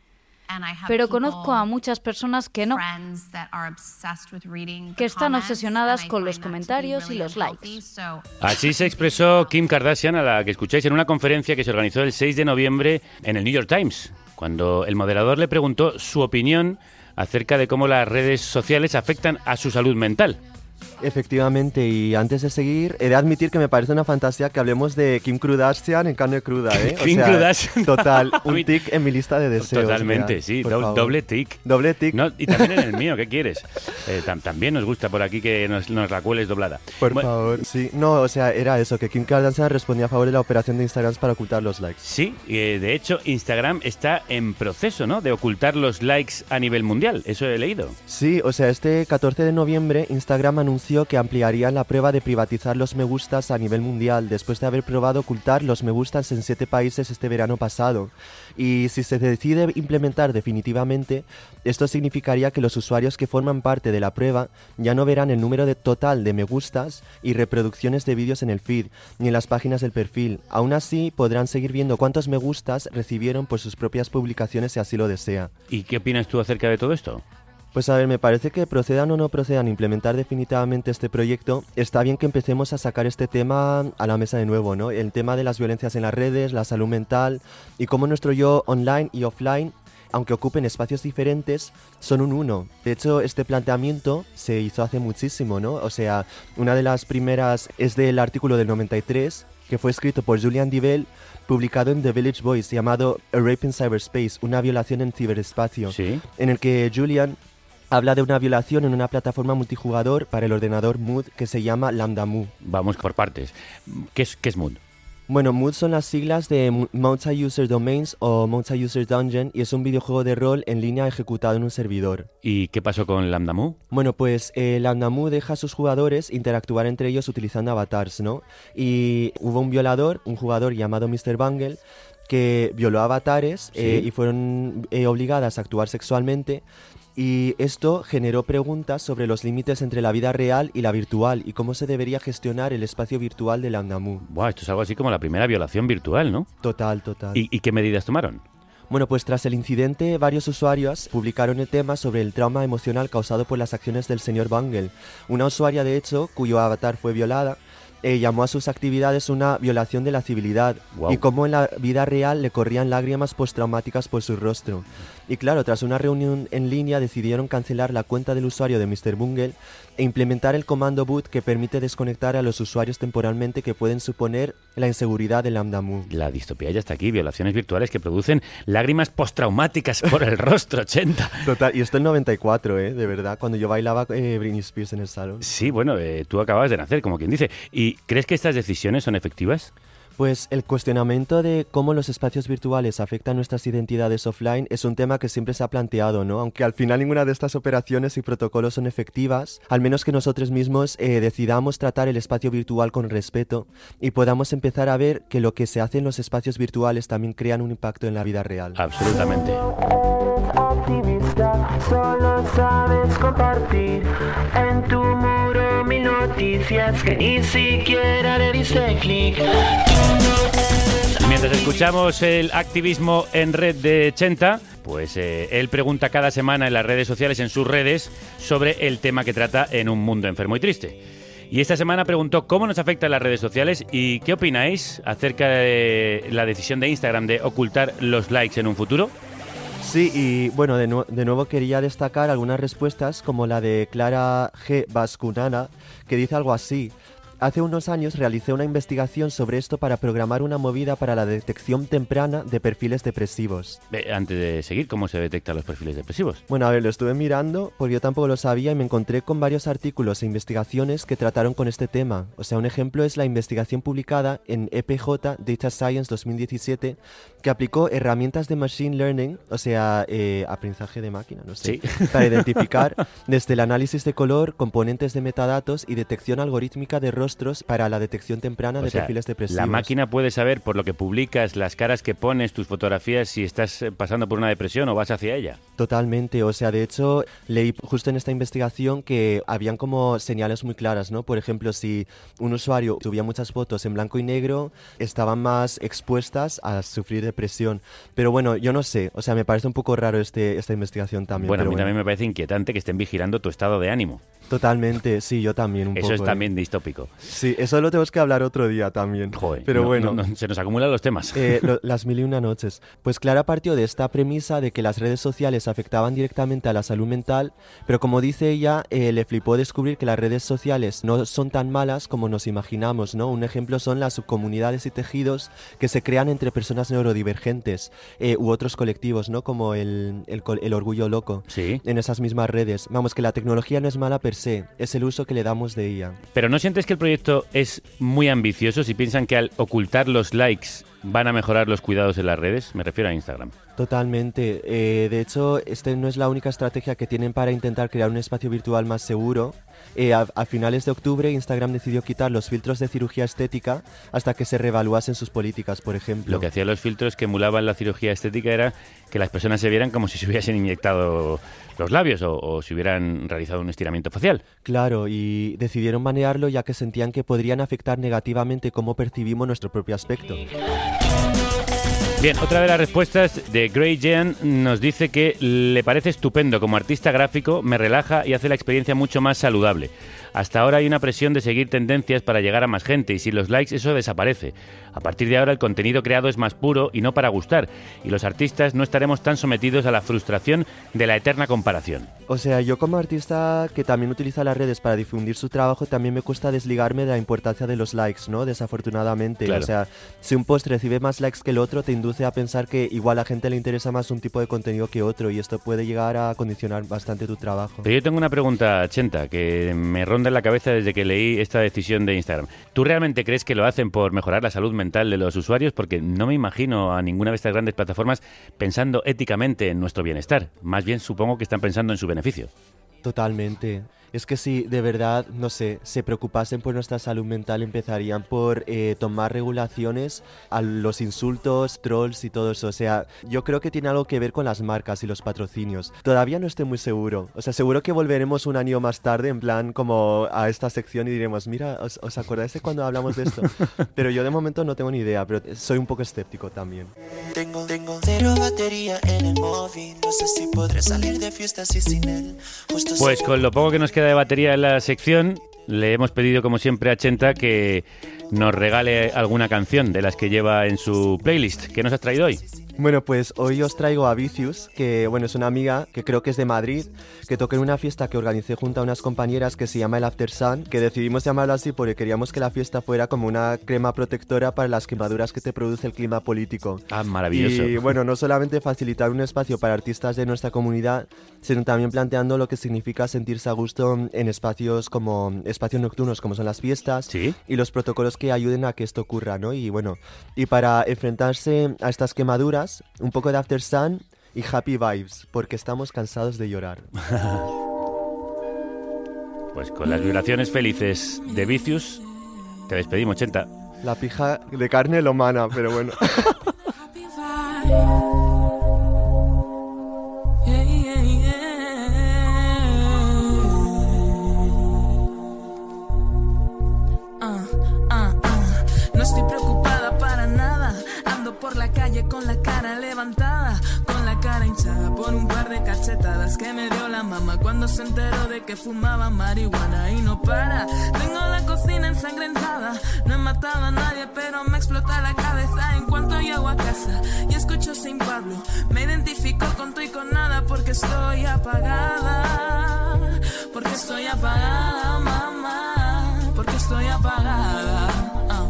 Pero conozco a muchas personas que no, que están obsesionadas con los comentarios y los likes. Así se expresó Kim Kardashian, a la que escucháis en una conferencia que se organizó el 6 de noviembre en el New York Times, cuando el moderador le preguntó su opinión acerca de cómo las redes sociales afectan a su salud mental. Efectivamente, y antes de seguir, he de admitir que me parece una fantasía que hablemos de Kim Kardashian en carne cruda, ¿eh? O Kim sea, Kardashian. Total, un tic en mi lista de deseos. Totalmente, mira, sí, por do- favor. doble tic. Doble tic. No, y también en el mío, ¿qué quieres? Eh, tam- también nos gusta por aquí que nos, nos la cueles doblada. Por Bueno, favor, sí. No, o sea, era eso, que Kim Kardashian respondía a favor de la operación de Instagram para ocultar los likes. Sí, y, eh, de hecho Instagram está en proceso, ¿no? De ocultar los likes a nivel mundial, eso he leído. Sí, o sea, este 14 de noviembre Instagram anunció que ampliarían la prueba de privatizar los me gustas a nivel mundial después de haber probado ocultar los me gustas en siete países este verano pasado. Y si se decide implementar definitivamente, esto significaría que los usuarios que forman parte de la prueba ya no verán el número de total de me gustas y reproducciones de vídeos en el feed ni en las páginas del perfil. Aún así, podrán seguir viendo cuántos me gustas recibieron por sus propias publicaciones si así lo desea. ¿Y qué opinas tú acerca de todo esto? Pues a ver, me parece que procedan o no procedan a implementar definitivamente este proyecto, está bien que empecemos a sacar este tema a la mesa de nuevo, ¿no? El tema de las violencias en las redes, la salud mental y cómo nuestro yo online y offline, aunque ocupen espacios diferentes, son un uno. De hecho, este planteamiento se hizo hace muchísimo, ¿no? O sea, una de las primeras es del artículo del 93, que fue escrito por Julian Divell, publicado en The Village Voice, llamado A Rape in Cyberspace, una violación en ciberespacio, en el que Julian habla de una violación en una plataforma multijugador para el ordenador Mood que se llama Lambda Mu. Vamos por partes. ¿Qué es, qué es Mood? Bueno, Mood son las siglas de Mu- Multi-User Domains o Multi-User Dungeon y es un videojuego de rol en línea ejecutado en un servidor. ¿Y qué pasó con Lambda Mu? Bueno, pues eh, Lambda Mu deja a sus jugadores interactuar entre ellos utilizando avatars, ¿no? Y hubo un violador, un jugador llamado Mr. Bungle, que violó avatares eh, y fueron eh, obligadas a actuar sexualmente. Y esto generó preguntas sobre los límites entre la vida real y la virtual y cómo se debería gestionar el espacio virtual de Lambda Mu. Buah, esto es algo así como la primera violación virtual, ¿no? Total, total. ¿Y, y qué medidas tomaron? Bueno, pues tras el incidente, varios usuarios publicaron el tema sobre el trauma emocional causado por las acciones del señor Bungle. Una usuaria, de hecho, cuyo avatar fue violada, eh, llamó a sus actividades una violación de la civilidad y cómo en la vida real le corrían lágrimas postraumáticas por su rostro. Y claro, tras una reunión en línea decidieron cancelar la cuenta del usuario de Mr. Bungle e implementar el comando boot que permite desconectar a los usuarios temporalmente que pueden suponer la inseguridad del Lambda Moon. La distopía ya está aquí, violaciones virtuales que producen lágrimas postraumáticas por el rostro 80. Total, y esto en 94, ¿eh? De verdad, cuando yo bailaba eh, Britney Spears en el salón. Sí, bueno, eh, tú acabas de nacer, como quien dice. ¿Y crees que estas decisiones son efectivas? Pues el cuestionamiento de cómo los espacios virtuales afectan nuestras identidades offline es un tema que siempre se ha planteado, ¿no? Aunque al final ninguna de estas operaciones y protocolos son efectivas, al menos que nosotros mismos eh, decidamos tratar el espacio virtual con respeto y podamos empezar a ver que lo que se hace en los espacios virtuales también crean un impacto en la vida real. Absolutamente. Activista, solo sabes compartir en tu muro noticias que ni siquiera le diste clic. Mientras escuchamos el activismo en red de Chenta, pues eh, él pregunta cada semana en las redes sociales, en sus redes, sobre el tema que trata en un mundo enfermo y triste. Y esta semana preguntó cómo nos afectan las redes sociales y qué opináis acerca de la decisión de Instagram de ocultar los likes en un futuro. Sí, y bueno, de, de nuevo quería destacar algunas respuestas como la de Clara G. Vascunana, que dice algo así. Hace unos años realicé una investigación sobre esto para programar una movida para la detección temprana de perfiles depresivos. Eh, antes de seguir, ¿cómo se detectan los perfiles depresivos? Bueno, a ver, lo estuve mirando porque yo tampoco lo sabía y me encontré con varios artículos e investigaciones que trataron con este tema. O sea, un ejemplo es la investigación publicada en EPJ Data Science 2017 que aplicó herramientas de Machine Learning, o sea, eh, aprendizaje de máquina, no sé, Sí. para identificar desde el análisis de color, componentes de metadatos y detección algorítmica de rostros para la detección temprana O de sea, perfiles depresivos. la máquina puede saber por lo que publicas, las caras que pones, tus fotografías, si estás eh, pasando por una depresión o vas hacia ella. Totalmente, o sea, de hecho, leí justo en esta investigación que habían como señales muy claras, ¿no? Por ejemplo, si un usuario subía muchas fotos en blanco y negro, estaban más expuestas a sufrir depresión. Pero bueno, yo no sé, o sea, me parece un poco raro este, esta investigación también. bueno, a mí también me parece inquietante que estén vigilando tu estado de ánimo. Totalmente, sí, yo también un Eso poco. es ¿eh? también distópico. Sí, eso lo tenemos que hablar otro día también. Pero no- bueno. no- no, se nos acumulan los temas. Eh, lo- las mil y una noches. Pues Clara partió de esta premisa de que las redes sociales afectaban directamente a la salud mental, pero como dice ella, eh, le flipó descubrir que las redes sociales no son tan malas como nos imaginamos, ¿no? Un ejemplo son las subcomunidades y tejidos que se crean entre personas neurodivergentes eh, u otros colectivos, ¿no? Como el, el el orgullo loco. Sí. En esas mismas redes. Vamos, que la tecnología no es mala per se, es el uso que le damos de ella. Pero ¿no sientes que el proyecto es muy ambicioso si piensan que al ocultar los likes van a mejorar los cuidados en las redes? Me refiero a Instagram. Totalmente. Eh, de hecho, esta no es la única estrategia que tienen para intentar crear un espacio virtual más seguro. Eh, a, a finales de octubre, Instagram decidió quitar los filtros de cirugía estética hasta que se reevaluasen sus políticas, por ejemplo. Lo que hacían los filtros que emulaban la cirugía estética era que las personas se vieran como si se hubiesen inyectado los labios o, o si hubieran realizado un estiramiento facial. Claro, y decidieron banearlo ya que sentían que podrían afectar negativamente cómo percibimos nuestro propio aspecto. Bien, otra de las respuestas de Grey Jean nos dice que le parece estupendo como artista gráfico, me relaja y hace la experiencia mucho más saludable. Hasta ahora hay una presión de seguir tendencias para llegar a más gente y sin los likes eso desaparece. A partir de ahora el contenido creado es más puro y no para gustar, y los artistas no estaremos tan sometidos a la frustración de la eterna comparación. O sea, yo como artista que también utiliza las redes para difundir su trabajo, también me cuesta desligarme de la importancia de los likes, ¿no? Desafortunadamente. Claro. O sea, si un post recibe más likes que el otro, te induce a pensar que igual a la gente le interesa más un tipo de contenido que otro y esto puede llegar a condicionar bastante tu trabajo. Pero yo tengo una pregunta, Chenta, que me ronda en la cabeza desde que leí esta decisión de Instagram. ¿Tú realmente crees que lo hacen por mejorar la salud mental de los usuarios? Porque no me imagino a ninguna de estas grandes plataformas pensando éticamente en nuestro bienestar. Más bien supongo que están pensando en su beneficio. Totalmente. Es que si de verdad, no sé, se preocupasen por nuestra salud mental, empezarían por eh, tomar regulaciones a los insultos, trolls y todo eso. O sea, yo creo que tiene algo que ver con las marcas y los patrocinios. Todavía no estoy muy seguro. O sea, seguro que volveremos un año más tarde, en plan, como a esta sección y diremos, mira, ¿os, os acordáis de cuando hablamos de esto? pero yo de momento no tengo ni idea, pero soy un poco escéptico también. Tengo, tengo cero batería en el móvil. No sé si podré salir de fiestas y sin él. Justo Pues con lo poco que nos queda de batería en la sección, le hemos pedido como siempre a Chenta que nos regale alguna canción de las que lleva en su playlist. ¿Qué nos has traído hoy? Bueno, pues hoy os traigo a Vicious, que bueno, es una amiga que creo que es de Madrid, que toca en una fiesta que organicé junto a unas compañeras que se llama el After Sun, que decidimos llamarlo así porque queríamos que la fiesta fuera como una crema protectora para las quemaduras que te produce el clima político. Ah, maravilloso. Y bueno, no solamente facilitar un espacio para artistas de nuestra comunidad, sino también planteando lo que significa sentirse a gusto en espacios como espacios nocturnos como son las fiestas y los protocolos que ayuden a que esto ocurra, ¿no? Y bueno, y para enfrentarse a estas quemaduras, un poco de After Sun y Happy Vibes, porque estamos cansados de llorar. Pues con las vibraciones felices de Vicious, te despedimos, 80. La pija de carne lo mana, pero bueno. calle con la cara levantada, con la cara hinchada por un par de cachetadas que me dio la mamá cuando se enteró de que fumaba marihuana y no para. Tengo la cocina ensangrentada, no he matado a nadie, pero me explota la cabeza en cuanto llego a casa y escucho sin Pablo. Me identifico con todo y con nada porque estoy apagada, porque estoy apagada, mamá, porque estoy apagada. ah.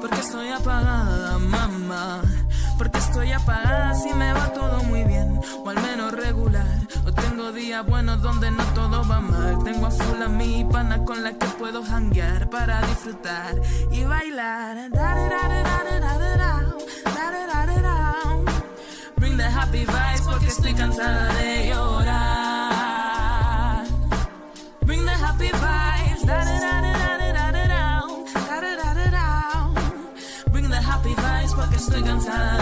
Porque estoy apagada, mamá. Porque estoy apagada si me va todo muy bien, o al menos regular. O tengo días buenos donde no todo va mal. Tengo a full a mi pana con la que puedo hanguear para disfrutar y bailar. Bring the happy vibes porque estoy cansada de llorar. Bring the happy vibes. Da-da-da-da-da-da-da-da, da-da-da-da-da. Bring the happy vibes porque estoy cansada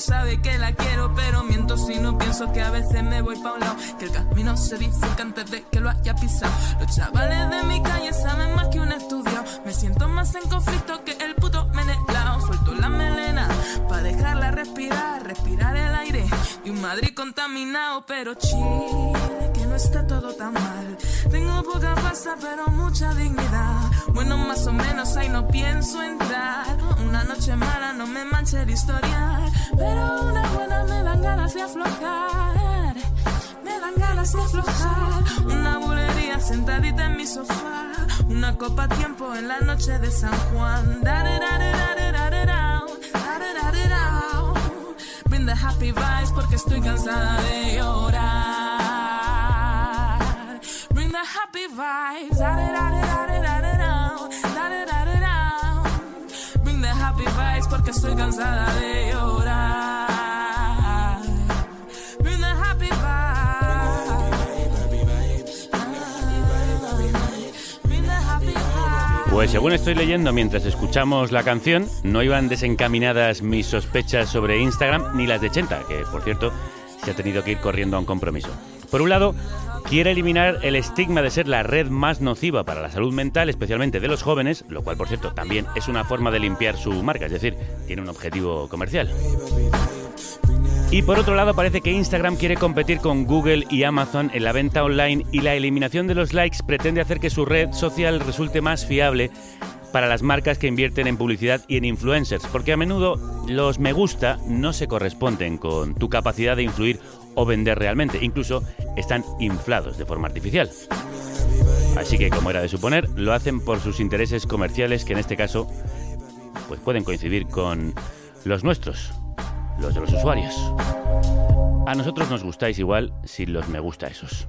Sabe que la quiero, pero miento si no pienso que a veces me voy pa' un lado. Que el camino se bifurca antes de que lo haya pisado. Los chavales de mi calle saben más que un estudio. Me siento más en conflicto que el puto menelao. Suelto la melena pa' dejarla respirar, respirar el aire de un Madrid contaminado, pero chill, que no está todo tan mal. Poca pasta, pero mucha dignidad. Bueno, más o menos ahí no pienso entrar. Una noche mala no me manche el historial, pero una buena me dan ganas de aflojar. Me dan ganas de aflojar. Una bulería sentadita en mi sofá. Una copa a tiempo en la noche de San Juan. The happy vibes porque estoy cansada de llorar. Porque estoy cansada de llorar. Pues según estoy leyendo mientras escuchamos la canción, no iban desencaminadas mis sospechas sobre Instagram ni las de Chenta, que por cierto se ha tenido que ir corriendo a un compromiso. Por un lado, quiere eliminar el estigma de ser la red más nociva para la salud mental, especialmente de los jóvenes, lo cual por cierto también es una forma de limpiar su marca, es decir, tiene un objetivo comercial. Y por otro lado, parece que Instagram quiere competir con Google y Amazon en la venta online y la eliminación de los likes pretende hacer que su red social resulte más fiable para las marcas que invierten en publicidad y en influencers, porque a menudo los me gusta no se corresponden con tu capacidad de influir o vender realmente, incluso están inflados de forma artificial. Así que, como era de suponer, lo hacen por sus intereses comerciales que en este caso pues pueden coincidir con los nuestros, los de los usuarios. A nosotros nos gustáis igual sin los me gusta esos.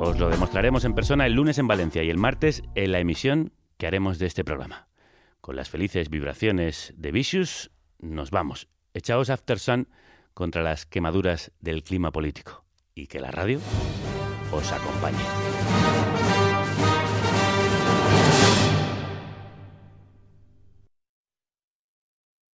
Os lo demostraremos en persona el lunes en Valencia y el martes en la emisión que haremos de este programa. Con las felices vibraciones de Vicious, nos vamos. Echaos After Sun contra las quemaduras del clima político y que la radio os acompañe.